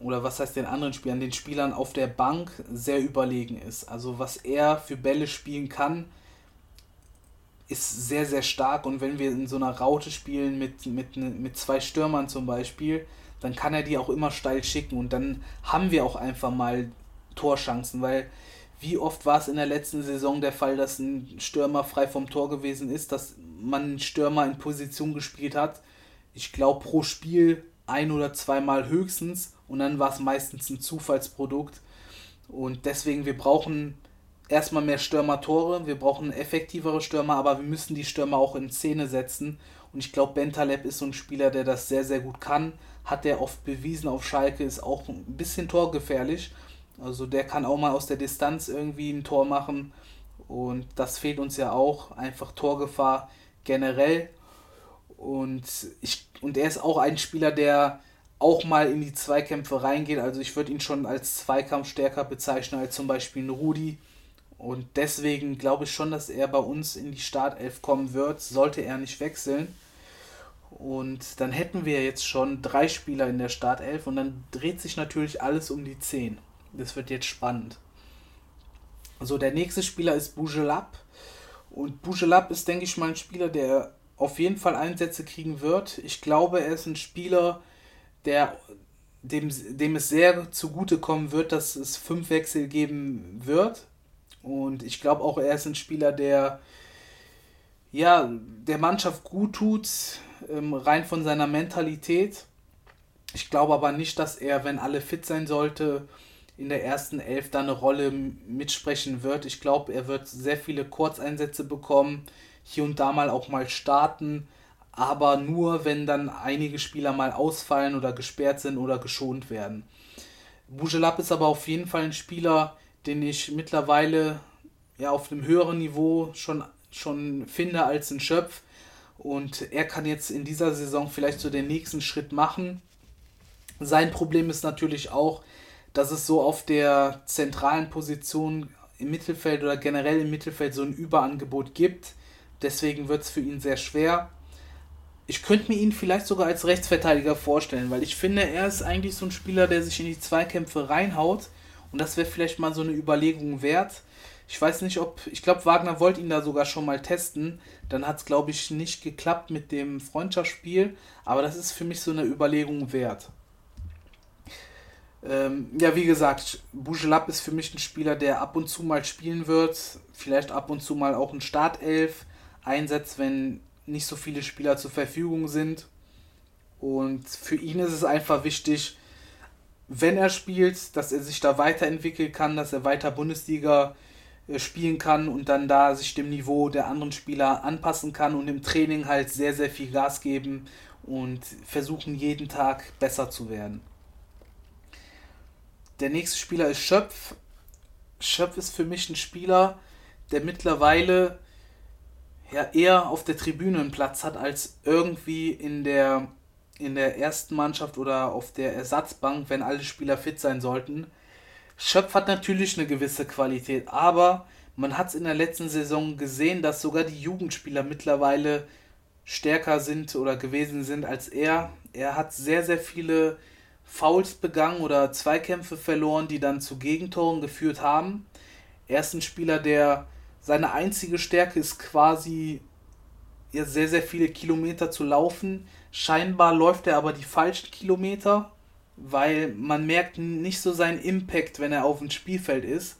oder was heißt den anderen Spielern, den Spielern auf der Bank sehr überlegen ist. Also was er für Bälle spielen kann, ist sehr, sehr stark. Und wenn wir in so einer Raute spielen mit, mit, mit zwei Stürmern zum Beispiel, dann kann er die auch immer steil schicken. Und dann haben wir auch einfach mal Torchancen, weil wie oft war es in der letzten Saison der Fall, dass ein Stürmer frei vom Tor gewesen ist, dass man einen Stürmer in Position gespielt hat? Ich glaube pro Spiel ein oder zweimal höchstens und dann war es meistens ein Zufallsprodukt. Und deswegen, wir brauchen erstmal mehr Stürmer-Tore, wir brauchen effektivere Stürmer, aber wir müssen die Stürmer auch in Szene setzen. Und ich glaube, Bentaleb ist so ein Spieler, der das sehr, sehr gut kann. Hat er oft bewiesen auf Schalke, ist auch ein bisschen torgefährlich. Also der kann auch mal aus der Distanz irgendwie ein Tor machen. Und das fehlt uns ja auch. Einfach Torgefahr generell. Und, ich, und er ist auch ein Spieler, der auch mal in die Zweikämpfe reingeht. Also ich würde ihn schon als Zweikampf stärker bezeichnen als zum Beispiel ein Rudi. Und deswegen glaube ich schon, dass er bei uns in die Startelf kommen wird, sollte er nicht wechseln. Und dann hätten wir jetzt schon drei Spieler in der Startelf und dann dreht sich natürlich alles um die 10. Das wird jetzt spannend. So, der nächste Spieler ist Bougelab. Und Bougelab ist, denke ich mal, ein Spieler, der auf jeden Fall Einsätze kriegen wird. Ich glaube, er ist ein Spieler, der dem, dem es sehr zugutekommen wird, dass es fünf Wechsel geben wird. Und ich glaube auch, er ist ein Spieler, der ja, der Mannschaft gut tut, ähm, rein von seiner Mentalität. Ich glaube aber nicht, dass er, wenn alle fit sein sollte, in der ersten Elf da eine Rolle mitsprechen wird. Ich glaube, er wird sehr viele Kurzeinsätze bekommen, hier und da mal auch mal starten, aber nur, wenn dann einige Spieler mal ausfallen oder gesperrt sind oder geschont werden. Bujelab ist aber auf jeden Fall ein Spieler, den ich mittlerweile ja auf einem höheren Niveau schon, schon finde als ein Schöpf. Und er kann jetzt in dieser Saison vielleicht so den nächsten Schritt machen. Sein Problem ist natürlich auch, dass es so auf der zentralen Position im Mittelfeld oder generell im Mittelfeld so ein Überangebot gibt. Deswegen wird es für ihn sehr schwer. Ich könnte mir ihn vielleicht sogar als Rechtsverteidiger vorstellen, weil ich finde, er ist eigentlich so ein Spieler, der sich in die Zweikämpfe reinhaut. Und das wäre vielleicht mal so eine Überlegung wert. Ich weiß nicht, ob. Ich glaube, Wagner wollte ihn da sogar schon mal testen. Dann hat es, glaube ich, nicht geklappt mit dem Freundschaftsspiel. Aber das ist für mich so eine Überlegung wert. Ähm, ja, wie gesagt, Bougelab ist für mich ein Spieler, der ab und zu mal spielen wird. Vielleicht ab und zu mal auch ein Startelf einsetzt, wenn nicht so viele Spieler zur Verfügung sind. Und für ihn ist es einfach wichtig, wenn er spielt, dass er sich da weiterentwickeln kann, dass er weiter Bundesliga äh, spielen kann und dann da sich dem Niveau der anderen Spieler anpassen kann und im Training halt sehr, sehr viel Gas geben und versuchen jeden Tag besser zu werden. Der nächste Spieler ist Schöpf. Schöpf ist für mich ein Spieler, der mittlerweile ja eher auf der Tribüne einen Platz hat, als irgendwie in der, in der ersten Mannschaft oder auf der Ersatzbank, wenn alle Spieler fit sein sollten. Schöpf hat natürlich eine gewisse Qualität, aber man hat es in der letzten Saison gesehen, dass sogar die Jugendspieler mittlerweile stärker sind oder gewesen sind als er. Er hat sehr, sehr viele Fouls begangen oder Zweikämpfe verloren, die dann zu Gegentoren geführt haben. Er ist ein Spieler, der seine einzige Stärke ist quasi ja, sehr, sehr viele Kilometer zu laufen. Scheinbar läuft er aber die falschen Kilometer, weil man merkt nicht so seinen Impact, wenn er auf dem Spielfeld ist.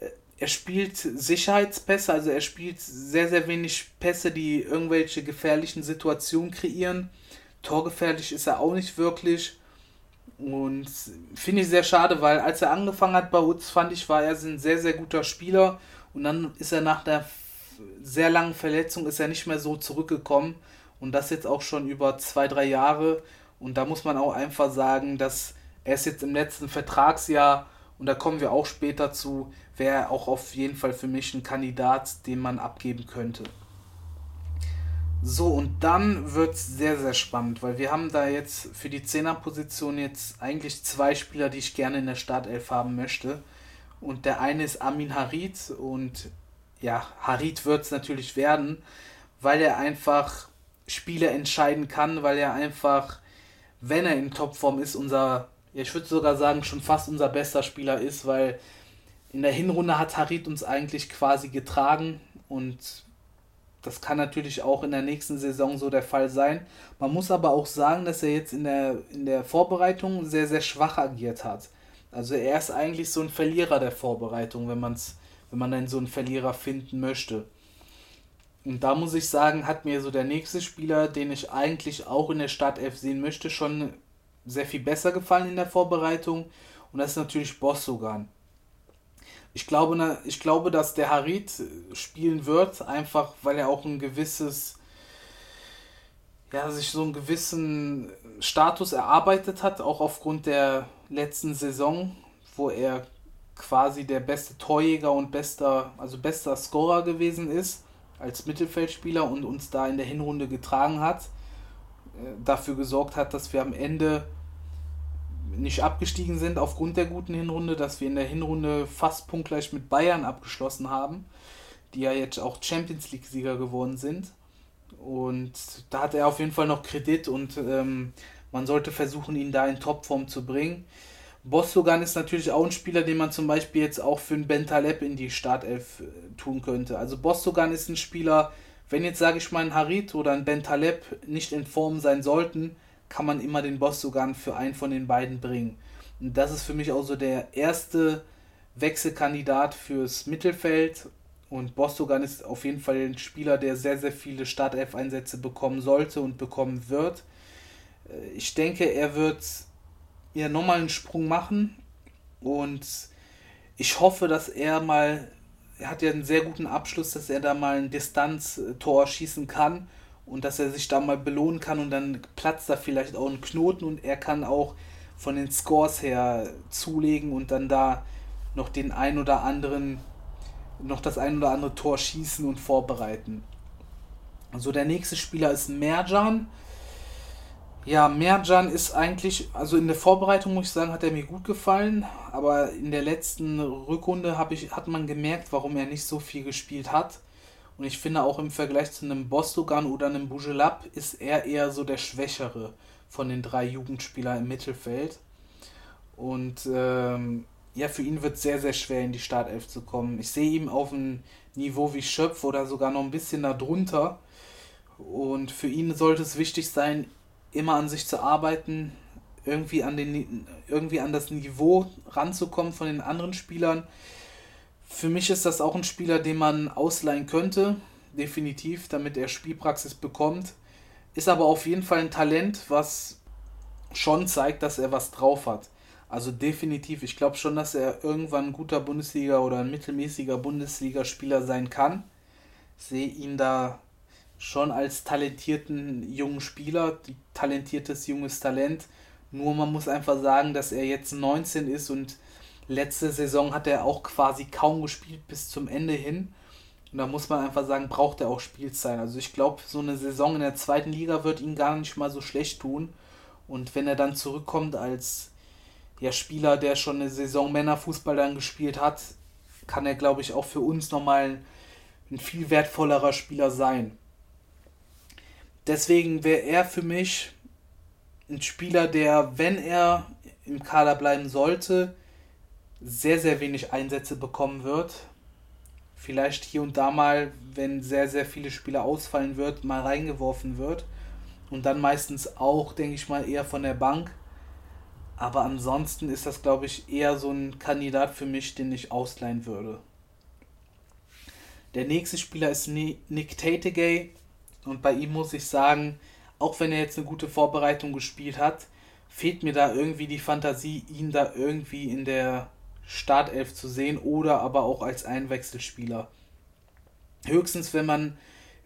Äh, er spielt Sicherheitspässe, also er spielt sehr, sehr wenig Pässe, die irgendwelche gefährlichen Situationen kreieren. Torgefährlich ist er auch nicht wirklich. Und finde ich sehr schade, weil als er angefangen hat bei uns, fand ich, war er ein sehr, sehr guter Spieler und dann ist er nach der sehr langen Verletzung ist er nicht mehr so zurückgekommen. Und das jetzt auch schon über zwei, drei Jahre. Und da muss man auch einfach sagen, dass er ist jetzt im letzten Vertragsjahr, und da kommen wir auch später zu, wäre auch auf jeden Fall für mich ein Kandidat, den man abgeben könnte. So, und dann wird es sehr, sehr spannend, weil wir haben da jetzt für die Zehnerposition jetzt eigentlich zwei Spieler, die ich gerne in der Startelf haben möchte. Und der eine ist Amin Harit und ja, Harit wird es natürlich werden, weil er einfach Spiele entscheiden kann, weil er einfach, wenn er in Topform ist, unser, ja, ich würde sogar sagen, schon fast unser bester Spieler ist, weil in der Hinrunde hat Harit uns eigentlich quasi getragen und das kann natürlich auch in der nächsten Saison so der Fall sein. Man muss aber auch sagen, dass er jetzt in der, in der Vorbereitung sehr, sehr schwach agiert hat. Also er ist eigentlich so ein Verlierer der Vorbereitung, wenn, man's, wenn man dann so einen Verlierer finden möchte. Und da muss ich sagen, hat mir so der nächste Spieler, den ich eigentlich auch in der Startelf sehen möchte, schon sehr viel besser gefallen in der Vorbereitung. Und das ist natürlich Bossogan. Ich glaube, ich glaube, dass der Harit spielen wird, einfach weil er auch ein gewisses, ja, sich so einen gewissen Status erarbeitet hat, auch aufgrund der letzten Saison, wo er quasi der beste Torjäger und bester, also bester Scorer gewesen ist als Mittelfeldspieler und uns da in der Hinrunde getragen hat, äh, dafür gesorgt hat, dass wir am Ende nicht abgestiegen sind aufgrund der guten Hinrunde, dass wir in der Hinrunde fast punktgleich mit Bayern abgeschlossen haben, die ja jetzt auch Champions League-Sieger geworden sind. Und da hat er auf jeden Fall noch Kredit und ähm, man sollte versuchen, ihn da in Topform zu bringen. Bostogan ist natürlich auch ein Spieler, den man zum Beispiel jetzt auch für einen Bentaleb in die Startelf äh, tun könnte. Also Bostogan ist ein Spieler, wenn jetzt sage ich mal ein Harit oder ein Bentaleb nicht in Form sein sollten, kann man immer den Bostogan für einen von den beiden bringen. Und das ist für mich auch so der erste Wechselkandidat fürs Mittelfeld. Und Bostogan ist auf jeden Fall ein Spieler, der sehr, sehr viele Startelf-Einsätze bekommen sollte und bekommen wird. Äh, ich denke, er wird ja nochmal einen Sprung machen. Und ich hoffe, dass er mal, er hat ja einen sehr guten Abschluss, dass er da mal ein Distanztor schießen kann und dass er sich da mal belohnen kann und dann platzt da vielleicht auch ein Knoten und er kann auch von den Scores her zulegen und dann da noch den ein oder anderen, noch das ein oder andere Tor schießen und vorbereiten. Also der nächste Spieler ist Merjan. Ja, Merjan ist eigentlich, also in der Vorbereitung muss ich sagen, hat er mir gut gefallen, aber in der letzten Rückrunde ich, hat man gemerkt, warum er nicht so viel gespielt hat. Und ich finde auch im Vergleich zu einem Bostogan oder einem Bujelab ist er eher so der Schwächere von den drei Jugendspielern im Mittelfeld. Und ähm, ja, für ihn wird es sehr, sehr schwer, in die Startelf zu kommen. Ich sehe ihn auf einem Niveau wie Schöpf oder sogar noch ein bisschen darunter. Und für ihn sollte es wichtig sein, immer an sich zu arbeiten, irgendwie an, den, irgendwie an das Niveau ranzukommen von den anderen Spielern. Für mich ist das auch ein Spieler, den man ausleihen könnte, definitiv, damit er Spielpraxis bekommt. Ist aber auf jeden Fall ein Talent, was schon zeigt, dass er was drauf hat. Also definitiv, ich glaube schon, dass er irgendwann ein guter Bundesliga oder ein mittelmäßiger Bundesligaspieler sein kann. Sehe ihn da schon als talentierten jungen Spieler, talentiertes junges Talent. Nur man muss einfach sagen, dass er jetzt 19 ist und letzte Saison hat er auch quasi kaum gespielt bis zum Ende hin. Und da muss man einfach sagen, braucht er auch Spielzeit. Also ich glaube, so eine Saison in der zweiten Liga wird ihn gar nicht mal so schlecht tun. Und wenn er dann zurückkommt als ja, Spieler, der schon eine Saison Männerfußball dann gespielt hat, kann er, glaube ich, auch für uns nochmal ein viel wertvollerer Spieler sein. Deswegen wäre er für mich ein Spieler, der, wenn er im Kader bleiben sollte, sehr, sehr wenig Einsätze bekommen wird. Vielleicht hier und da mal, wenn sehr, sehr viele Spieler ausfallen wird, mal reingeworfen wird. Und dann meistens auch, denke ich mal, eher von der Bank. Aber ansonsten ist das, glaube ich, eher so ein Kandidat für mich, den ich ausleihen würde. Der nächste Spieler ist Nick Tategay. Und bei ihm muss ich sagen, auch wenn er jetzt eine gute Vorbereitung gespielt hat, fehlt mir da irgendwie die Fantasie, ihn da irgendwie in der Startelf zu sehen oder aber auch als Einwechselspieler. Höchstens, wenn man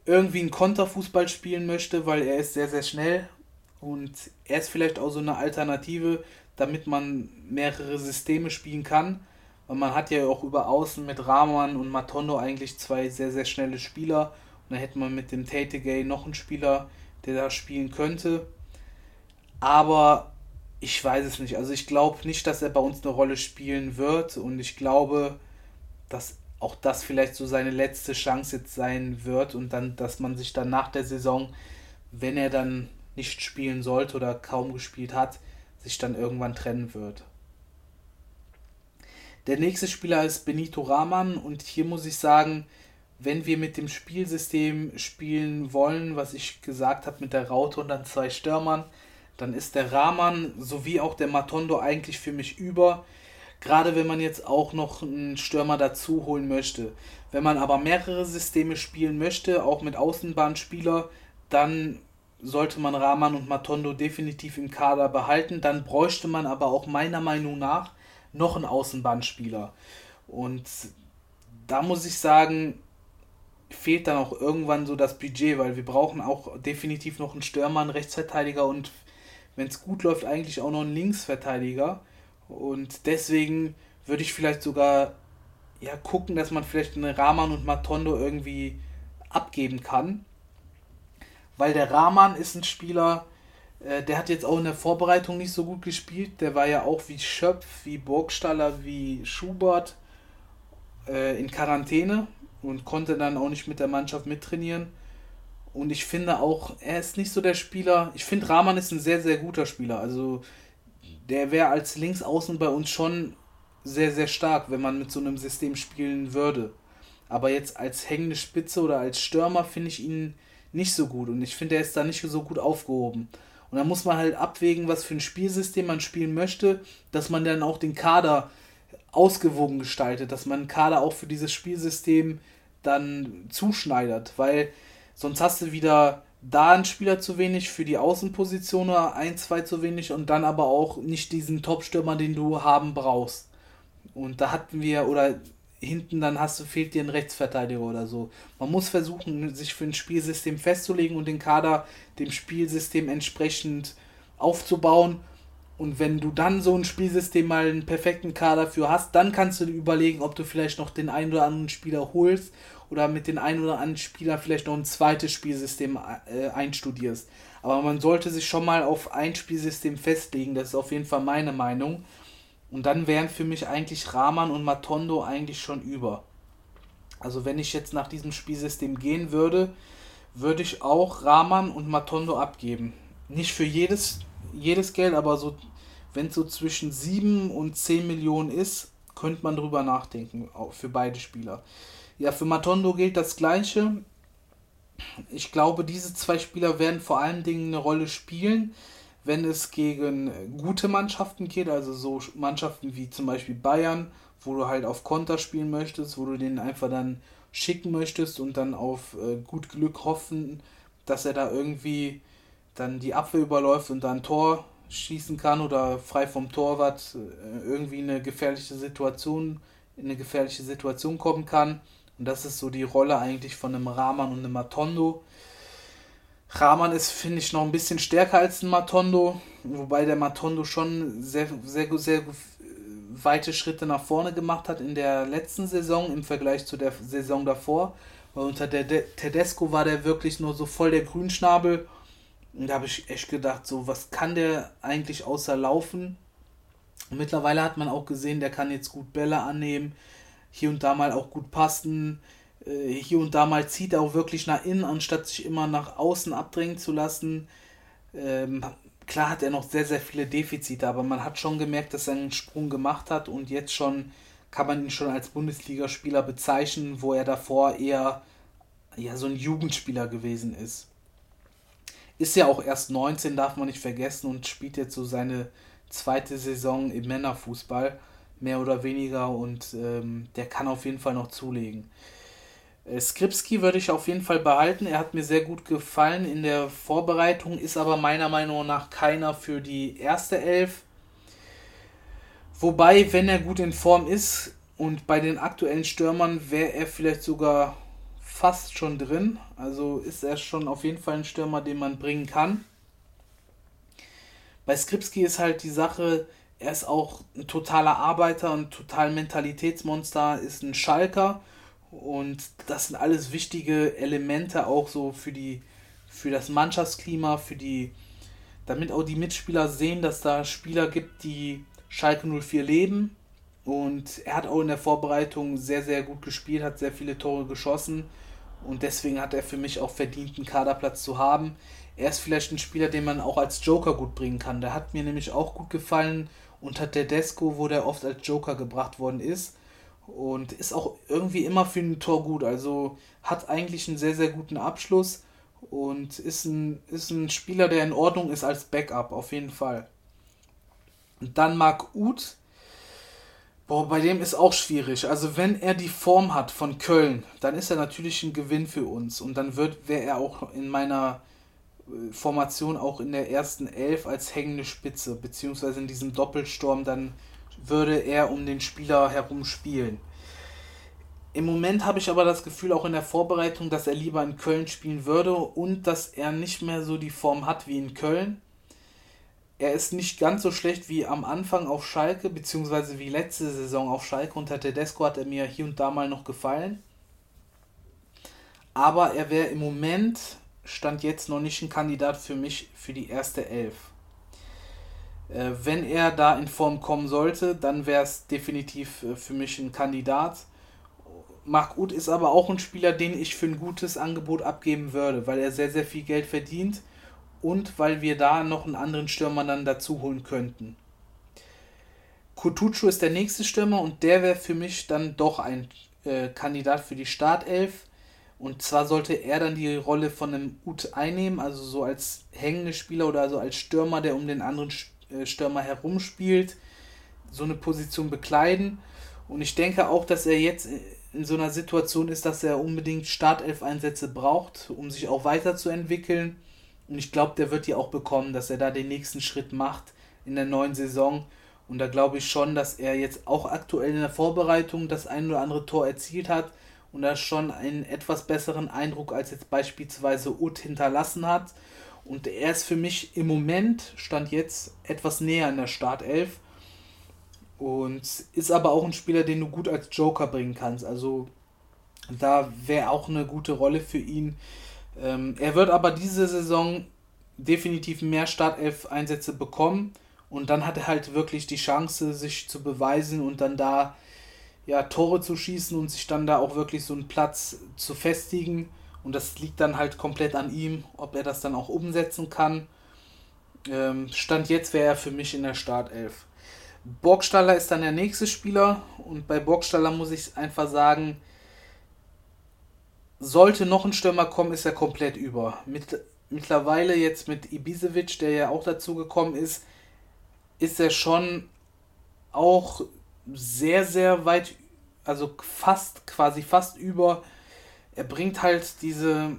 irgendwie einen Konterfußball spielen möchte, weil er ist sehr, sehr schnell und er ist vielleicht auch so eine Alternative damit man mehrere Systeme spielen kann. Und man hat ja auch über Außen mit Rahman und Matondo eigentlich zwei sehr, sehr schnelle Spieler. Dann hätte man mit dem Tategay noch einen Spieler, der da spielen könnte. Aber ich weiß es nicht. Also ich glaube nicht, dass er bei uns eine Rolle spielen wird. Und ich glaube, dass auch das vielleicht so seine letzte Chance jetzt sein wird. Und dann, dass man sich dann nach der Saison, wenn er dann nicht spielen sollte oder kaum gespielt hat, sich dann irgendwann trennen wird. Der nächste Spieler ist Benito Rahman und hier muss ich sagen, wenn wir mit dem Spielsystem spielen wollen, was ich gesagt habe mit der Raute und dann zwei Stürmern, dann ist der Rahman sowie auch der Matondo eigentlich für mich über. Gerade wenn man jetzt auch noch einen Stürmer dazu holen möchte. Wenn man aber mehrere Systeme spielen möchte, auch mit Außenbahnspieler, dann sollte man Rahman und Matondo definitiv im Kader behalten. Dann bräuchte man aber auch meiner Meinung nach noch einen Außenbahnspieler. Und da muss ich sagen, fehlt dann auch irgendwann so das Budget, weil wir brauchen auch definitiv noch einen Stürmer, einen Rechtsverteidiger und wenn es gut läuft, eigentlich auch noch einen Linksverteidiger. Und deswegen würde ich vielleicht sogar ja, gucken, dass man vielleicht einen Rahman und Matondo irgendwie abgeben kann weil der Rahman ist ein Spieler, äh, der hat jetzt auch in der Vorbereitung nicht so gut gespielt. Der war ja auch wie Schöpf, wie Burgstaller, wie Schubert äh, in Quarantäne und konnte dann auch nicht mit der Mannschaft mittrainieren. Und ich finde auch, er ist nicht so der Spieler. Ich finde, Rahman ist ein sehr, sehr guter Spieler. Also, der wäre als Linksaußen bei uns schon sehr, sehr stark, wenn man mit so einem System spielen würde. Aber jetzt als hängende Spitze oder als Stürmer finde ich ihn nicht so gut. Und ich finde, er ist da nicht so gut aufgehoben. Und da muss man halt abwägen, was für ein Spielsystem man spielen möchte, dass man dann auch den Kader ausgewogen gestaltet, dass man Kader auch für dieses Spielsystem dann zuschneidert, weil sonst hast du wieder da einen Spieler zu wenig, für die Außenposition ein, zwei zu wenig und dann aber auch nicht diesen Top-Stürmer, den du haben brauchst. Und da hatten wir, oder hinten dann hast du, fehlt dir ein Rechtsverteidiger oder so. Man muss versuchen, sich für ein Spielsystem festzulegen und den Kader dem Spielsystem entsprechend aufzubauen. Und wenn du dann so ein Spielsystem mal einen perfekten Kader für hast, dann kannst du überlegen, ob du vielleicht noch den einen oder anderen Spieler holst oder mit den einen oder anderen Spieler vielleicht noch ein zweites Spielsystem äh, einstudierst. Aber man sollte sich schon mal auf ein Spielsystem festlegen, das ist auf jeden Fall meine Meinung. Und dann wären für mich eigentlich Rahman und Matondo eigentlich schon über. Also wenn ich jetzt nach diesem Spielsystem gehen würde, würde ich auch Rahman und Matondo abgeben. Nicht für jedes, jedes Geld, aber so, wenn es so zwischen 7 und 10 Millionen ist, könnte man drüber nachdenken, auch für beide Spieler. Ja, für Matondo gilt das Gleiche. Ich glaube, diese zwei Spieler werden vor allen Dingen eine Rolle spielen wenn es gegen gute Mannschaften geht, also so Mannschaften wie zum Beispiel Bayern, wo du halt auf Konter spielen möchtest, wo du den einfach dann schicken möchtest und dann auf äh, gut Glück hoffen, dass er da irgendwie dann die Abwehr überläuft und dann Tor schießen kann oder frei vom Torwart äh, irgendwie eine gefährliche Situation in eine gefährliche Situation kommen kann. Und das ist so die Rolle eigentlich von einem Rahman und einem Matondo. Rahman ist, finde ich, noch ein bisschen stärker als ein Matondo, wobei der Matondo schon sehr, sehr, sehr weite Schritte nach vorne gemacht hat in der letzten Saison im Vergleich zu der Saison davor. Weil unter der Tedesco war der wirklich nur so voll der Grünschnabel. Und da habe ich echt gedacht, so, was kann der eigentlich außer laufen? Und mittlerweile hat man auch gesehen, der kann jetzt gut Bälle annehmen, hier und da mal auch gut passen äh, hier und da mal zieht er auch wirklich nach innen, anstatt sich immer nach außen abdrängen zu lassen. Ähm, klar hat er noch sehr, sehr viele Defizite, aber man hat schon gemerkt, dass er einen Sprung gemacht hat und jetzt schon kann man ihn schon als Bundesligaspieler bezeichnen, wo er davor eher ja, so ein Jugendspieler gewesen ist. Ist ja auch erst 19, darf man nicht vergessen, und spielt jetzt so seine zweite Saison im Männerfußball, mehr oder weniger, und ähm, der kann auf jeden Fall noch zulegen. Äh, Skripski würde ich auf jeden Fall behalten. Er hat mir sehr gut gefallen in der Vorbereitung, ist aber meiner Meinung nach keiner für die erste Elf. Wobei, wenn er gut in Form ist und bei den aktuellen Stürmern wäre er vielleicht sogar fast schon drin. Also ist er schon auf jeden Fall ein Stürmer, den man bringen kann. Bei Skripski ist halt die Sache, er ist auch ein totaler Arbeiter und total Mentalitätsmonster, ist ein Schalker und das sind alles wichtige Elemente auch so für die für das Mannschaftsklima, für die damit auch die Mitspieler sehen, dass da Spieler gibt, die Schalke 04 leben. Und er hat auch in der Vorbereitung sehr, sehr gut gespielt, hat sehr viele Tore geschossen. Und deswegen hat er für mich auch verdient, einen Kaderplatz zu haben. Er ist vielleicht ein Spieler, den man auch als Joker gut bringen kann. Der hat mir nämlich auch gut gefallen unter der Desco, wo der oft als Joker gebracht worden ist und ist auch irgendwie immer für ein Tor gut. Also hat eigentlich einen sehr, sehr guten Abschluss und ist ein, ist ein Spieler, der in Ordnung ist als Backup, auf jeden Fall. Und dann Marc Uth. Boah, bei dem ist auch schwierig. Also wenn er die Form hat von Köln, dann ist er natürlich ein Gewinn für uns. Und dann wird, wäre er auch in meiner äh, Formation auch in der ersten Elf als hängende Spitze, beziehungsweise in diesem Doppelsturm dann würde er um den Spieler herum spielen. Im Moment habe ich aber das Gefühl, auch in der Vorbereitung, dass er lieber in Köln spielen würde und dass er nicht mehr so die Form hat wie in Köln. Er ist nicht ganz so schlecht wie am Anfang auf Schalke, beziehungsweise wie letzte Saison auf Schalke. Unter Tedesco hat er mir hier und da mal noch gefallen. Aber er wäre im Moment, stand jetzt noch nicht ein Kandidat für mich für die erste Elf. Äh, wenn er da in Form kommen sollte, dann wäre es definitiv äh, für mich ein Kandidat. Marc Uth ist aber auch ein Spieler, den ich für ein gutes Angebot abgeben würde, weil er sehr, sehr viel Geld verdient und weil wir da noch einen anderen Stürmer dann dazu holen könnten. Kutucu ist der nächste Stürmer und der wäre für mich dann doch ein äh, Kandidat für die Startelf, Und zwar sollte er dann die Rolle von einem Ut einnehmen, also so als hängende Spieler oder so als Stürmer, der um den anderen äh, Stürmer herumspielt, so eine Position bekleiden. Und ich denke auch, dass er jetzt in so einer Situation ist, dass er unbedingt Startelf-Einsätze braucht, um sich auch weiterzuentwickeln. Und ich glaube, der wird die auch bekommen, dass er da den nächsten Schritt macht in der neuen Saison. Und da glaube ich schon, dass er jetzt auch aktuell in der Vorbereitung das ein oder andere Tor erzielt hat und da schon einen etwas besseren Eindruck als jetzt beispielsweise Ut hinterlassen hat. Und er ist für mich im Moment, stand jetzt, etwas näher in der Startelf. Und ist aber auch ein Spieler, den du gut als Joker bringen kannst. Also da wäre auch eine gute Rolle für ihn. Ähm, er wird aber diese Saison definitiv mehr Startelf-Einsätze bekommen. Und dann hat er halt wirklich die Chance, sich zu beweisen und dann da ja, Tore zu schießen und sich dann da auch wirklich so einen Platz zu festigen. Und das liegt dann halt komplett an ihm, ob er das dann auch umsetzen kann. Ähm, Stand jetzt wäre er für mich in der Startelf. Burgstaller ist dann der nächste Spieler und bei Burgstaller muss ich einfach sagen, sollte noch ein Stürmer kommen, ist er komplett über. Mit, mittlerweile jetzt mit Ibisevic, der ja auch dazu gekommen ist, ist er schon auch sehr, sehr weit, also fast, quasi fast über. Er bringt halt diese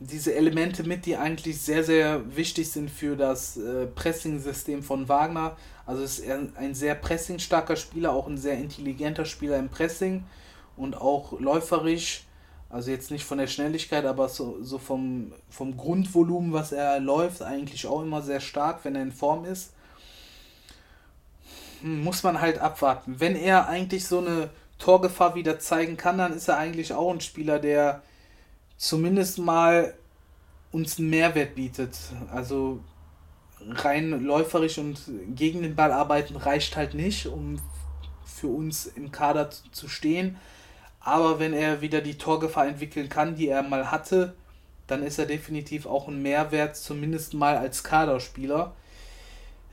diese Elemente mit, die eigentlich sehr, sehr wichtig sind für das äh, Pressing-System von Wagner. Also ist er ein sehr pressingstarker Spieler, auch ein sehr intelligenter Spieler im Pressing und auch läuferisch. Also jetzt nicht von der Schnelligkeit, aber so, so vom, vom Grundvolumen, was er läuft, eigentlich auch immer sehr stark, wenn er in Form ist. Hm, muss man halt abwarten. Wenn er eigentlich so eine Torgefahr wieder zeigen kann, dann ist er eigentlich auch ein Spieler, der zumindest mal uns einen Mehrwert bietet. Also rein läuferisch und gegen den Ball arbeiten reicht halt nicht, um für uns im Kader zu stehen. Aber wenn er wieder die Torgefahr entwickeln kann, die er mal hatte, dann ist er definitiv auch ein Mehrwert, zumindest mal als Kaderspieler.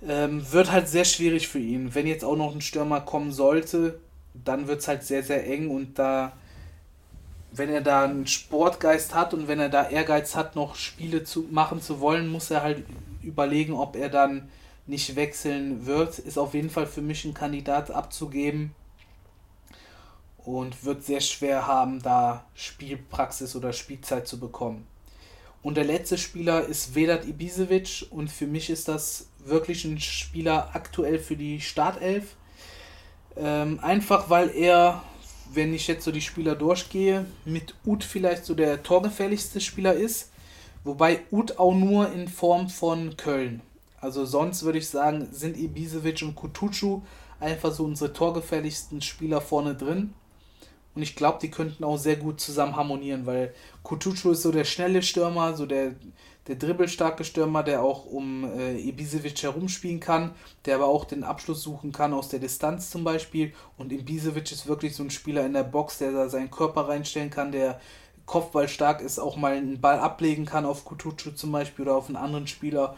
Ähm, wird halt sehr schwierig für ihn. Wenn jetzt auch noch ein Stürmer kommen sollte, dann wird es halt sehr, sehr eng und da wenn er da einen Sportgeist hat und wenn er da Ehrgeiz hat, noch Spiele zu machen zu wollen, muss er halt überlegen, ob er dann nicht wechseln wird. Ist auf jeden Fall für mich ein Kandidat abzugeben und wird sehr schwer haben, da Spielpraxis oder Spielzeit zu bekommen. Und der letzte Spieler ist Vedat Ibisevic und für mich ist das wirklich ein Spieler aktuell für die Startelf. Ähm, einfach weil er wenn ich jetzt so die Spieler durchgehe, mit Ut vielleicht so der torgefährlichste Spieler ist. Wobei Ut auch nur in Form von Köln. Also sonst würde ich sagen, sind Ibisevic und Kutucu einfach so unsere torgefährlichsten Spieler vorne drin. Und ich glaube, die könnten auch sehr gut zusammen harmonieren, weil Kutucu ist so der schnelle Stürmer, so der, der dribbelstarke Stürmer, der auch um äh, Ibisevic herumspielen kann, der aber auch den Abschluss suchen kann aus der Distanz zum Beispiel. Und Ibisevic ist wirklich so ein Spieler in der Box, der da seinen Körper reinstellen kann, der Kopfball stark ist, auch mal einen Ball ablegen kann auf Kutucu zum Beispiel oder auf einen anderen Spieler.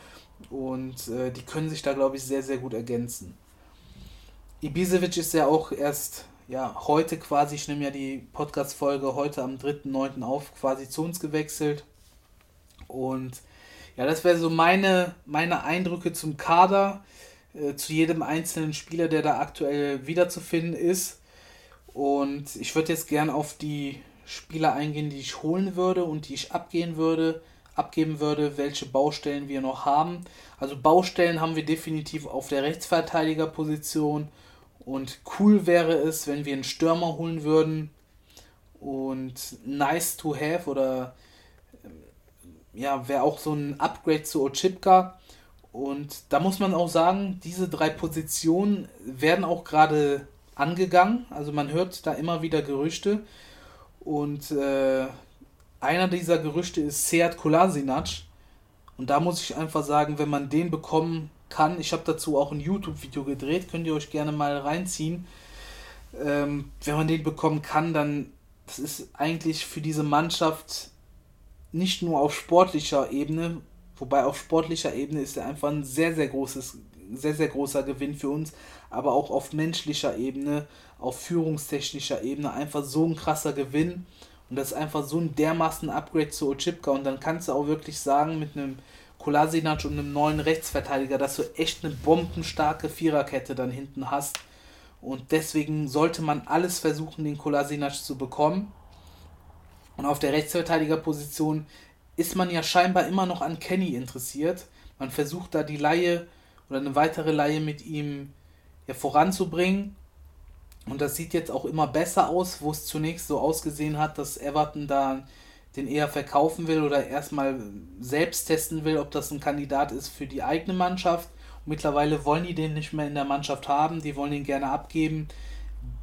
Und äh, die können sich da, glaube ich, sehr, sehr gut ergänzen. Ibisevic ist ja auch erst ja, heute quasi, ich nehme ja die Podcast-Folge heute am 3.9. auf, quasi zu uns gewechselt. Und ja, das wäre so meine, meine Eindrücke zum Kader, äh, zu jedem einzelnen Spieler, der da aktuell wiederzufinden ist. Und ich würde jetzt gern auf die Spieler eingehen, die ich holen würde und die ich abgehen würde, abgeben würde, welche Baustellen wir noch haben. Also Baustellen haben wir definitiv auf der Rechtsverteidigerposition. Und cool wäre es, wenn wir einen Stürmer holen würden. Und nice to have oder ja, wäre auch so ein Upgrade zu Ochipka. Und da muss man auch sagen, diese drei Positionen werden auch gerade angegangen. Also man hört da immer wieder Gerüchte. Und äh, einer dieser Gerüchte ist Seat Kolasinac. Und da muss ich einfach sagen, wenn man den bekommen kann, ich habe dazu auch ein YouTube-Video gedreht, könnt ihr euch gerne mal reinziehen. Ähm, wenn man den bekommen kann, dann das ist eigentlich für diese Mannschaft nicht nur auf sportlicher Ebene, wobei auf sportlicher Ebene ist er einfach ein sehr, sehr großes, sehr, sehr großer Gewinn für uns, aber auch auf menschlicher Ebene, auf führungstechnischer Ebene einfach so ein krasser Gewinn. Und das ist einfach so ein dermaßen Upgrade zu Ochipka. Und dann kannst du auch wirklich sagen, mit einem Kolasinac und einem neuen Rechtsverteidiger, dass du echt eine bombenstarke Viererkette dann hinten hast. Und deswegen sollte man alles versuchen, den Kolasinac zu bekommen. Und auf der Rechtsverteidigerposition ist man ja scheinbar immer noch an Kenny interessiert. Man versucht da die Laie oder eine weitere Laie mit ihm ja, voranzubringen. Und das sieht jetzt auch immer besser aus, wo es zunächst so ausgesehen hat, dass Everton da den eher verkaufen will oder erstmal selbst testen will, ob das ein Kandidat ist für die eigene Mannschaft. Und mittlerweile wollen die den nicht mehr in der Mannschaft haben, die wollen ihn gerne abgeben,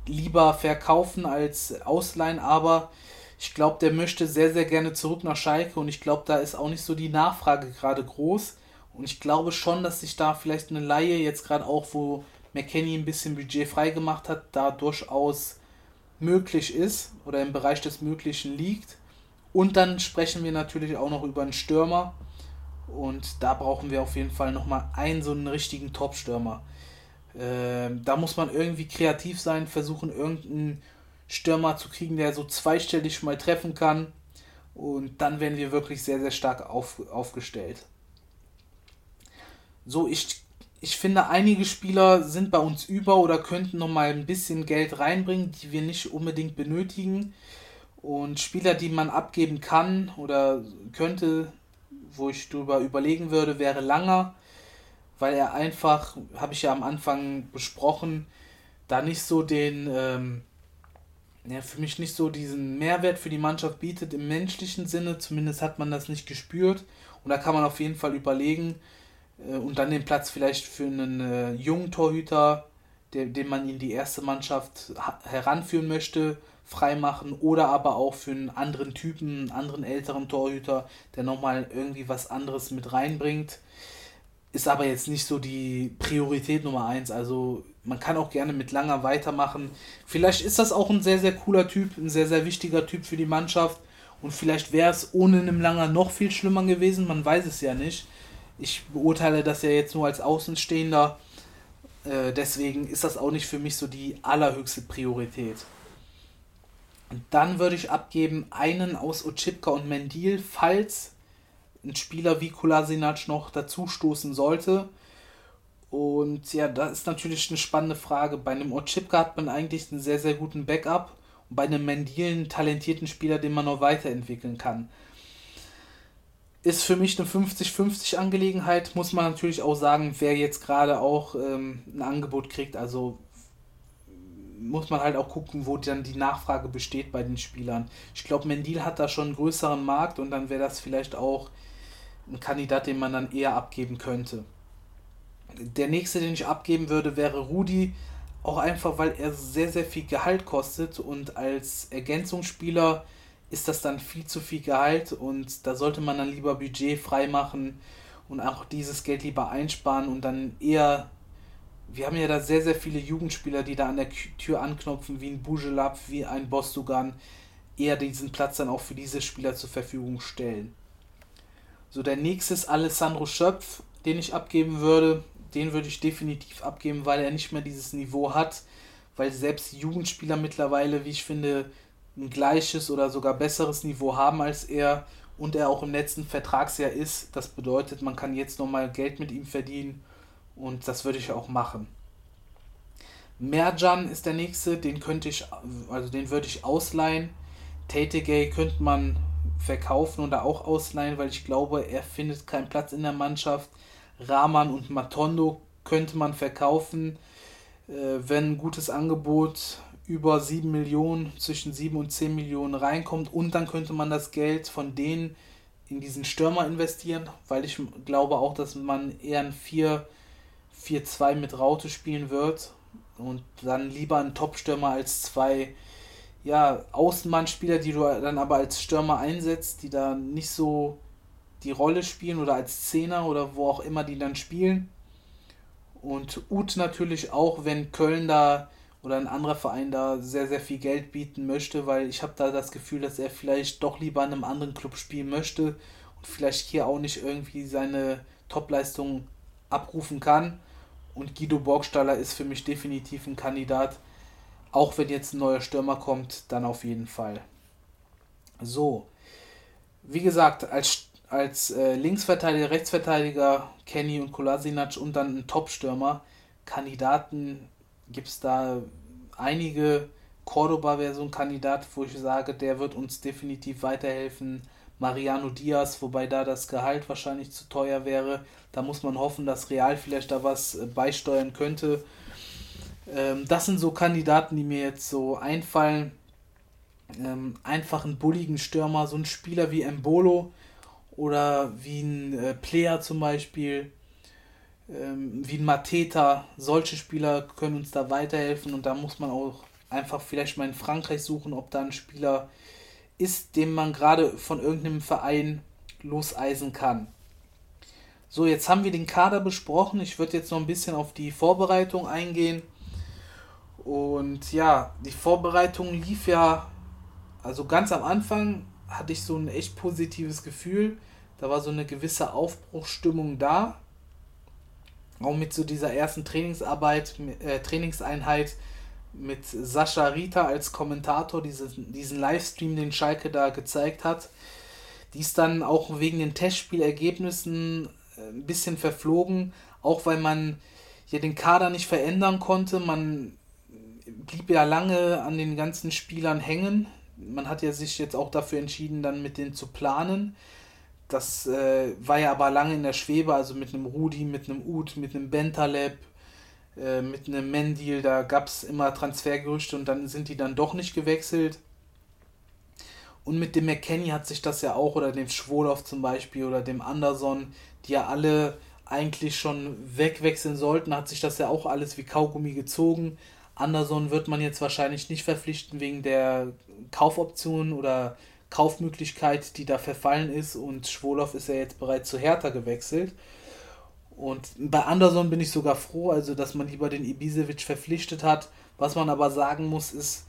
lieber verkaufen als ausleihen, aber ich glaube, der möchte sehr, sehr gerne zurück nach Schalke und ich glaube, da ist auch nicht so die Nachfrage gerade groß. Und ich glaube schon, dass sich da vielleicht eine Laie jetzt gerade auch, wo McKenny ein bisschen Budget freigemacht hat, da durchaus möglich ist oder im Bereich des Möglichen liegt. Und dann sprechen wir natürlich auch noch über einen Stürmer. Und da brauchen wir auf jeden Fall nochmal einen so einen richtigen Top-Stürmer. Äh, da muss man irgendwie kreativ sein, versuchen irgendeinen Stürmer zu kriegen, der so zweistellig mal treffen kann. Und dann werden wir wirklich sehr, sehr stark auf, aufgestellt. So, ich, ich finde, einige Spieler sind bei uns über oder könnten noch mal ein bisschen Geld reinbringen, die wir nicht unbedingt benötigen. Und Spieler, die man abgeben kann oder könnte, wo ich drüber überlegen würde, wäre Langer, weil er einfach, habe ich ja am Anfang besprochen, da nicht so den, ähm, ja, für mich nicht so diesen Mehrwert für die Mannschaft bietet im menschlichen Sinne. Zumindest hat man das nicht gespürt. Und da kann man auf jeden Fall überlegen, äh, und dann den Platz vielleicht für einen äh, jungen Torhüter, der, den man in die erste Mannschaft heranführen möchte, freimachen oder aber auch für einen anderen Typen, einen anderen älteren Torhüter, der nochmal irgendwie was anderes mit reinbringt. Ist aber jetzt nicht so die Priorität Nummer eins. Also man kann auch gerne mit Langer weitermachen. Vielleicht ist das auch ein sehr, sehr cooler Typ, ein sehr, sehr wichtiger Typ für die Mannschaft. Und vielleicht wäre es ohne einen Langer noch viel schlimmer gewesen, man weiß es ja nicht. Ich beurteile das ja jetzt nur als Außenstehender. Äh, deswegen ist das auch nicht für mich so die allerhöchste Priorität. Dann würde ich abgeben einen aus Ochipka und Mendil, falls ein Spieler wie Kolasinac noch dazu stoßen sollte. Und ja, da ist natürlich eine spannende Frage. Bei einem Ochipka hat man eigentlich einen sehr, sehr guten Backup und bei einem Mendil einen talentierten Spieler, den man noch weiterentwickeln kann ist für mich eine 50-50 Angelegenheit. Muss man natürlich auch sagen, wer jetzt gerade auch ähm, ein Angebot kriegt. Also muss man halt auch gucken, wo dann die Nachfrage besteht bei den Spielern. Ich glaube, Mendil hat da schon einen größeren Markt und dann wäre das vielleicht auch ein Kandidat, den man dann eher abgeben könnte. Der nächste, den ich abgeben würde, wäre Rudi. Auch einfach, weil er sehr, sehr viel Gehalt kostet und als Ergänzungsspieler ist das dann viel zu viel Gehalt und da sollte man dann lieber Budget freimachen und auch dieses Geld lieber einsparen und dann eher. Wir haben ja da sehr, sehr viele Jugendspieler, die da an der Tür anknopfen, wie ein Bujelab, wie ein Bostugan, eher diesen Platz dann auch für diese Spieler zur Verfügung stellen. So, der nächste ist Alessandro Schöpf, den ich abgeben würde. Den würde ich definitiv abgeben, weil er nicht mehr dieses Niveau hat, weil selbst Jugendspieler mittlerweile, wie ich finde, ein gleiches oder sogar besseres Niveau haben als er und er auch im letzten Vertragsjahr ist. Das bedeutet, man kann jetzt nochmal Geld mit ihm verdienen und das würde ich auch machen. Merjan ist der nächste, den könnte ich, also den würde ich ausleihen. Tategay könnte man verkaufen oder auch ausleihen, weil ich glaube, er findet keinen Platz in der Mannschaft. Rahman und Matondo könnte man verkaufen, äh, wenn ein gutes Angebot über 7 Millionen, zwischen 7 und 10 Millionen reinkommt. Und dann könnte man das Geld von denen in diesen Stürmer investieren, weil ich glaube auch, dass man eher ein 4 4-2 mit Raute spielen wird und dann lieber einen Top-Stürmer als zwei ja, Außenmannspieler, die du dann aber als Stürmer einsetzt, die da nicht so die Rolle spielen oder als Zehner oder wo auch immer die dann spielen. Und Uth natürlich auch, wenn Köln da oder ein anderer Verein da sehr, sehr viel Geld bieten möchte, weil ich habe da das Gefühl, dass er vielleicht doch lieber in einem anderen Club spielen möchte und vielleicht hier auch nicht irgendwie seine Topleistung abrufen kann. Und Guido Borgstaller ist für mich definitiv ein Kandidat. Auch wenn jetzt ein neuer Stürmer kommt, dann auf jeden Fall. So, wie gesagt, als, als äh, Linksverteidiger, Rechtsverteidiger Kenny und Kolasinac und dann ein Top-Stürmer. Kandidaten gibt es da einige. Cordoba wäre so ein Kandidat, wo ich sage, der wird uns definitiv weiterhelfen. Mariano Diaz, wobei da das Gehalt wahrscheinlich zu teuer wäre. Da muss man hoffen, dass Real vielleicht da was äh, beisteuern könnte. Ähm, das sind so Kandidaten, die mir jetzt so einfallen. Ähm, einfach einen bulligen Stürmer, so ein Spieler wie Embolo oder wie ein äh, Player zum Beispiel, ähm, wie ein Mateta. Solche Spieler können uns da weiterhelfen und da muss man auch einfach vielleicht mal in Frankreich suchen, ob da ein Spieler ist, den man gerade von irgendeinem Verein loseisen kann. So, jetzt haben wir den Kader besprochen. Ich würde jetzt noch ein bisschen auf die Vorbereitung eingehen. Und ja, die Vorbereitung lief ja, also ganz am Anfang hatte ich so ein echt positives Gefühl. Da war so eine gewisse Aufbruchsstimmung da. Auch mit so dieser ersten Trainingsarbeit, äh, Trainingseinheit mit Sascha Rita als Kommentator, diesen, diesen Livestream, den Schalke da gezeigt hat. Die ist dann auch wegen den Testspielergebnissen äh, ein bisschen verflogen, auch weil man ja den Kader nicht verändern konnte. Man blieb ja lange an den ganzen Spielern hängen. Man hat ja sich jetzt auch dafür entschieden, dann mit denen zu planen. Das äh, war ja aber lange in der Schwebe, also mit einem Rudi, mit einem Ud, mit einem Bentaleb, äh, mit einem Mendil, da gab es immer Transfergerüchte und dann sind die dann doch nicht gewechselt. Und mit dem McKenny hat sich das ja auch, oder dem Schwolow zum Beispiel, oder dem Anderson, die ja alle eigentlich schon wegwechseln sollten, hat sich das ja auch alles wie Kaugummi gezogen. Anderson wird man jetzt wahrscheinlich nicht verpflichten wegen der Kaufoption oder Kaufmöglichkeit, die da verfallen ist. Und Schwolow ist ja jetzt bereits zu Hertha gewechselt. Und bei Anderson bin ich sogar froh, also dass man lieber den Ibisevic verpflichtet hat. Was man aber sagen muss, ist,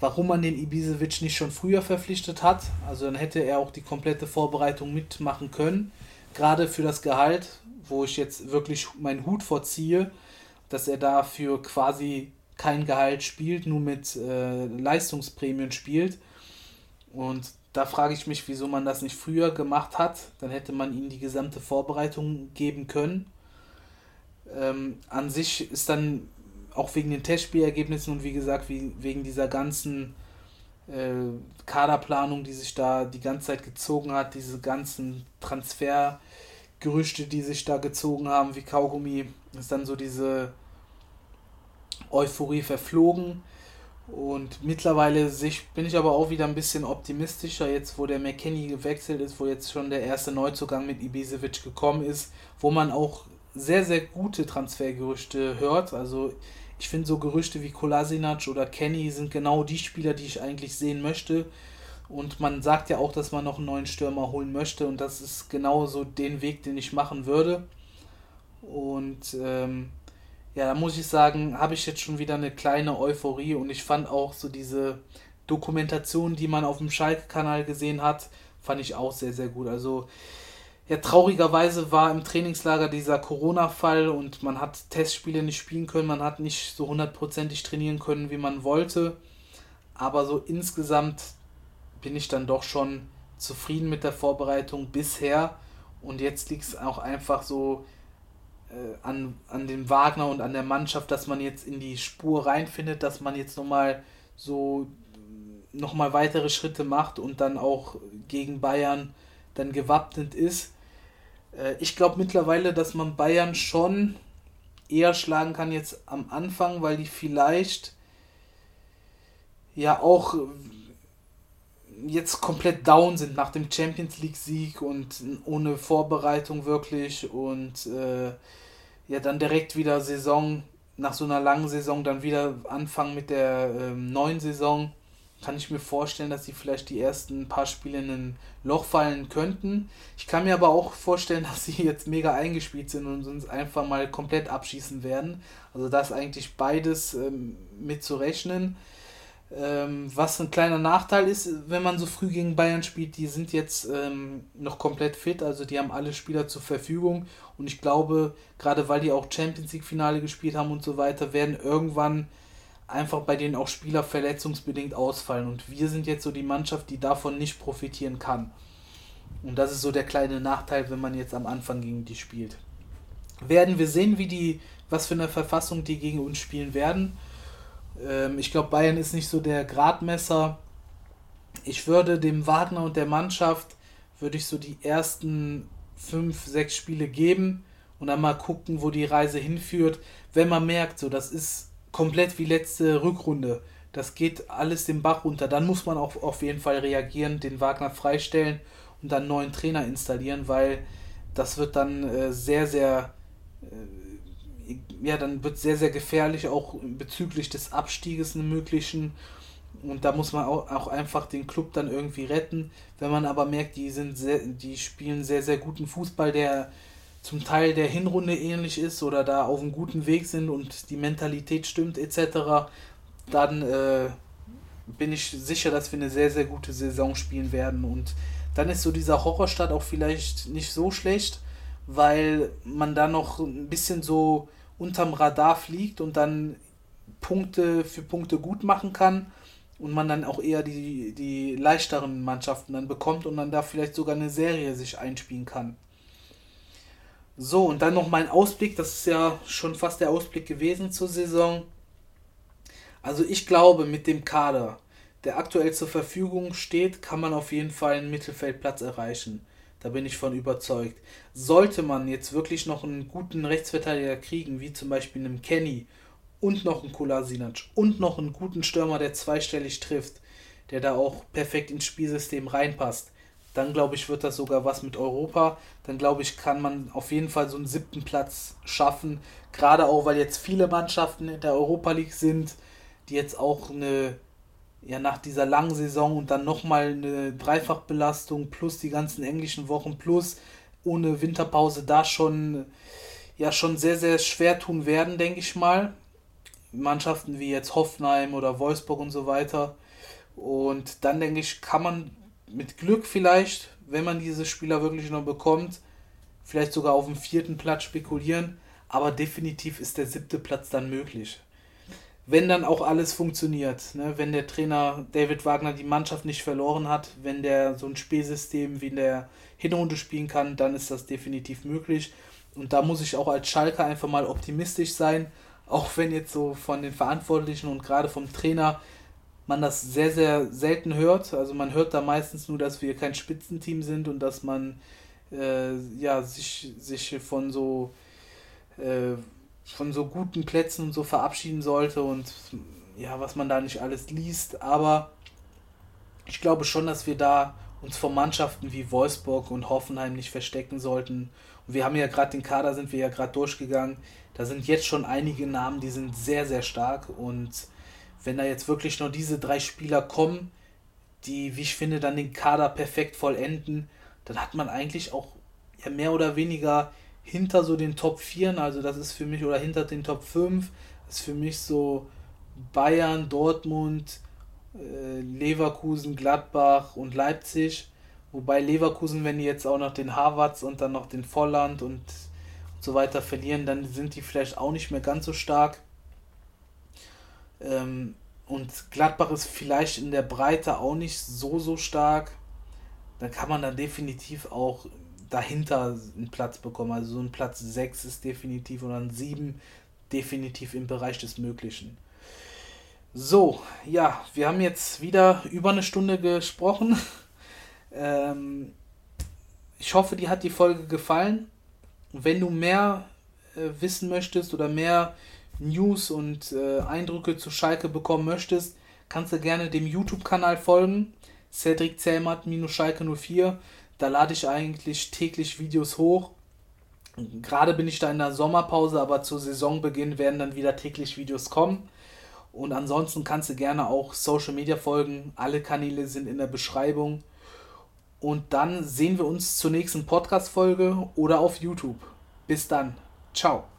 warum man den Ibisevic nicht schon früher verpflichtet hat. Also dann hätte er auch die komplette Vorbereitung mitmachen können. Gerade für das Gehalt, wo ich jetzt wirklich meinen Hut vorziehe, dass er dafür quasi kein Gehalt spielt, nur mit äh, Leistungsprämien spielt. Und da frage ich mich, wieso man das nicht früher gemacht hat. Dann hätte man ihnen die gesamte Vorbereitung geben können. Ähm, an sich ist dann auch wegen den Testspielergebnissen und wie gesagt, wie, wegen dieser ganzen äh, Kaderplanung, die sich da die ganze Zeit gezogen hat, diese ganzen Transfergerüchte, die sich da gezogen haben, wie Kaugummi, ist dann so diese Euphorie verflogen. Und mittlerweile bin ich aber auch wieder ein bisschen optimistischer, jetzt wo der McKenny gewechselt ist, wo jetzt schon der erste Neuzugang mit Ibisevic gekommen ist, wo man auch sehr, sehr gute Transfergerüchte hört. Also ich finde so Gerüchte wie Kolasinac oder Kenny sind genau die Spieler, die ich eigentlich sehen möchte. Und man sagt ja auch, dass man noch einen neuen Stürmer holen möchte. Und das ist genau so den Weg, den ich machen würde. Und ähm, ja, da muss ich sagen, habe ich jetzt schon wieder eine kleine Euphorie und ich fand auch so diese Dokumentation, die man auf dem Schalke-Kanal gesehen hat, fand ich auch sehr, sehr gut. Also, ja, traurigerweise war im Trainingslager dieser Corona-Fall und man hat Testspiele nicht spielen können, man hat nicht so hundertprozentig trainieren können, wie man wollte. Aber so insgesamt bin ich dann doch schon zufrieden mit der Vorbereitung bisher. Und jetzt liegt es auch einfach so an, an dem Wagner und an der Mannschaft, dass man jetzt in die Spur reinfindet, dass man jetzt nochmal so nochmal weitere Schritte macht und dann auch gegen Bayern dann gewappnet ist. Äh, ich glaube mittlerweile, dass man Bayern schon eher schlagen kann jetzt am Anfang, weil die vielleicht ja auch jetzt komplett down sind nach dem Champions League Sieg und ohne Vorbereitung wirklich und äh, ja dann direkt wieder Saison, nach so einer langen Saison dann wieder anfangen mit der ähm, neuen Saison, kann ich mir vorstellen, dass sie vielleicht die ersten paar Spiele in ein Loch fallen könnten. Ich kann mir aber auch vorstellen, dass sie jetzt mega eingespielt sind und uns einfach mal komplett abschießen werden. Also da ist eigentlich beides ähm, mit zu rechnen. Ähm, was ein kleiner Nachteil ist, wenn man so früh gegen Bayern spielt, die sind jetzt ähm, noch komplett fit, also die haben alle Spieler zur Verfügung und ich glaube, gerade weil die auch Champions League Finale gespielt haben und so weiter, werden irgendwann einfach bei denen auch Spieler verletzungsbedingt ausfallen. Und wir sind jetzt so die Mannschaft, die davon nicht profitieren kann. Und das ist so der kleine Nachteil, wenn man jetzt am Anfang gegen die spielt. Werden wir sehen, wie die, was für eine Verfassung die gegen uns spielen werden. Ähm, ich glaube, Bayern ist nicht so der Gradmesser. Ich würde dem Wagner und der Mannschaft, würde ich so die ersten fünf, sechs Spiele geben und dann mal gucken, wo die Reise hinführt. Wenn man merkt, so das ist komplett wie letzte Rückrunde, das geht alles den Bach runter, dann muss man auch auf jeden Fall reagieren, den Wagner freistellen und dann einen neuen Trainer installieren, weil das wird dann äh, sehr, sehr, äh, ja, dann wird sehr, sehr gefährlich, auch bezüglich des Abstieges einen möglichen. Und da muss man auch, auch einfach den Club dann irgendwie retten. Wenn man aber merkt, die sind sehr, die spielen sehr, sehr guten Fußball, der zum Teil der Hinrunde ähnlich ist oder da auf einem guten Weg sind und die Mentalität stimmt etc., dann äh, bin ich sicher, dass wir eine sehr, sehr gute Saison spielen werden. Und dann ist so dieser Horrorstadt auch vielleicht nicht so schlecht, weil man da noch ein bisschen so unterm Radar fliegt und dann Punkte für Punkte gut machen kann und man dann auch eher die, die leichteren Mannschaften dann bekommt und dann da vielleicht sogar eine Serie sich einspielen kann. So, und dann noch mein Ausblick, das ist ja schon fast der Ausblick gewesen zur Saison. Also ich glaube, mit dem Kader, der aktuell zur Verfügung steht, kann man auf jeden Fall einen Mittelfeldplatz erreichen. Da bin ich von überzeugt. Sollte man jetzt wirklich noch einen guten Rechtsverteidiger kriegen, wie zum Beispiel einen Kenny und noch einen Kolasinac und noch einen guten Stürmer, der zweistellig trifft, der da auch perfekt ins Spielsystem reinpasst, dann glaube ich, wird das sogar was mit Europa. Dann glaube ich, kann man auf jeden Fall so einen siebten Platz schaffen. Gerade auch, weil jetzt viele Mannschaften in der Europa League sind, die jetzt auch eine, ja, nach dieser langen Saison und dann nochmal eine Dreifachbelastung plus die ganzen englischen Wochen plus ohne Winterpause da schon, ja, schon sehr, sehr schwer tun werden, denke ich mal. Mannschaften wie jetzt Hoffenheim oder Wolfsburg und so weiter. Und dann denke ich, kann man mit Glück vielleicht, wenn man diese Spieler wirklich noch bekommt, vielleicht sogar auf dem vierten Platz spekulieren, aber definitiv ist der siebte Platz dann möglich. Wenn dann auch alles funktioniert, ne? wenn der Trainer David Wagner die Mannschaft nicht verloren hat, wenn der so ein Spielsystem wie in der Hinrunde spielen kann, dann ist das definitiv möglich. Und da muss ich auch als Schalker einfach mal optimistisch sein, auch wenn jetzt so von den Verantwortlichen und gerade vom Trainer man das sehr, sehr selten hört. Also man hört da meistens nur, dass wir kein Spitzenteam sind und dass man äh, ja, sich, sich von so äh, von so guten Plätzen und so verabschieden sollte und ja, was man da nicht alles liest. Aber ich glaube schon, dass wir da uns vor Mannschaften wie Wolfsburg und Hoffenheim nicht verstecken sollten. Und wir haben ja gerade den Kader, sind wir ja gerade durchgegangen. Da sind jetzt schon einige Namen, die sind sehr, sehr stark und wenn da jetzt wirklich nur diese drei Spieler kommen, die, wie ich finde, dann den Kader perfekt vollenden, dann hat man eigentlich auch ja, mehr oder weniger hinter so den Top 4, also das ist für mich, oder hinter den Top 5, das ist für mich so Bayern, Dortmund, äh, Leverkusen, Gladbach und Leipzig. Wobei Leverkusen, wenn die jetzt auch noch den Harvards und dann noch den Volland und, und so weiter verlieren, dann sind die vielleicht auch nicht mehr ganz so stark. Ähm, und Gladbach ist vielleicht in der Breite auch nicht so, so stark. Dann kann man dann definitiv auch dahinter einen Platz bekommen. Also so ein Platz 6 ist definitiv oder ein 7 definitiv im Bereich des Möglichen. So, ja, wir haben jetzt wieder über eine Stunde gesprochen. ähm, ich hoffe, dir hat die Folge gefallen. Wenn du mehr äh, wissen möchtest oder mehr News und äh, Eindrücke zu Schalke bekommen möchtest, kannst du gerne dem YouTube-Kanal folgen. Cedric Zellmatt-Schalke 04. Da lade ich eigentlich täglich Videos hoch. Gerade bin ich da in der Sommerpause, aber zu Saisonbeginn werden dann wieder täglich Videos kommen. Und ansonsten kannst du gerne auch Social Media folgen. Alle Kanäle sind in der Beschreibung. Und dann sehen wir uns zur nächsten Podcast-Folge oder auf YouTube. Bis dann. Ciao.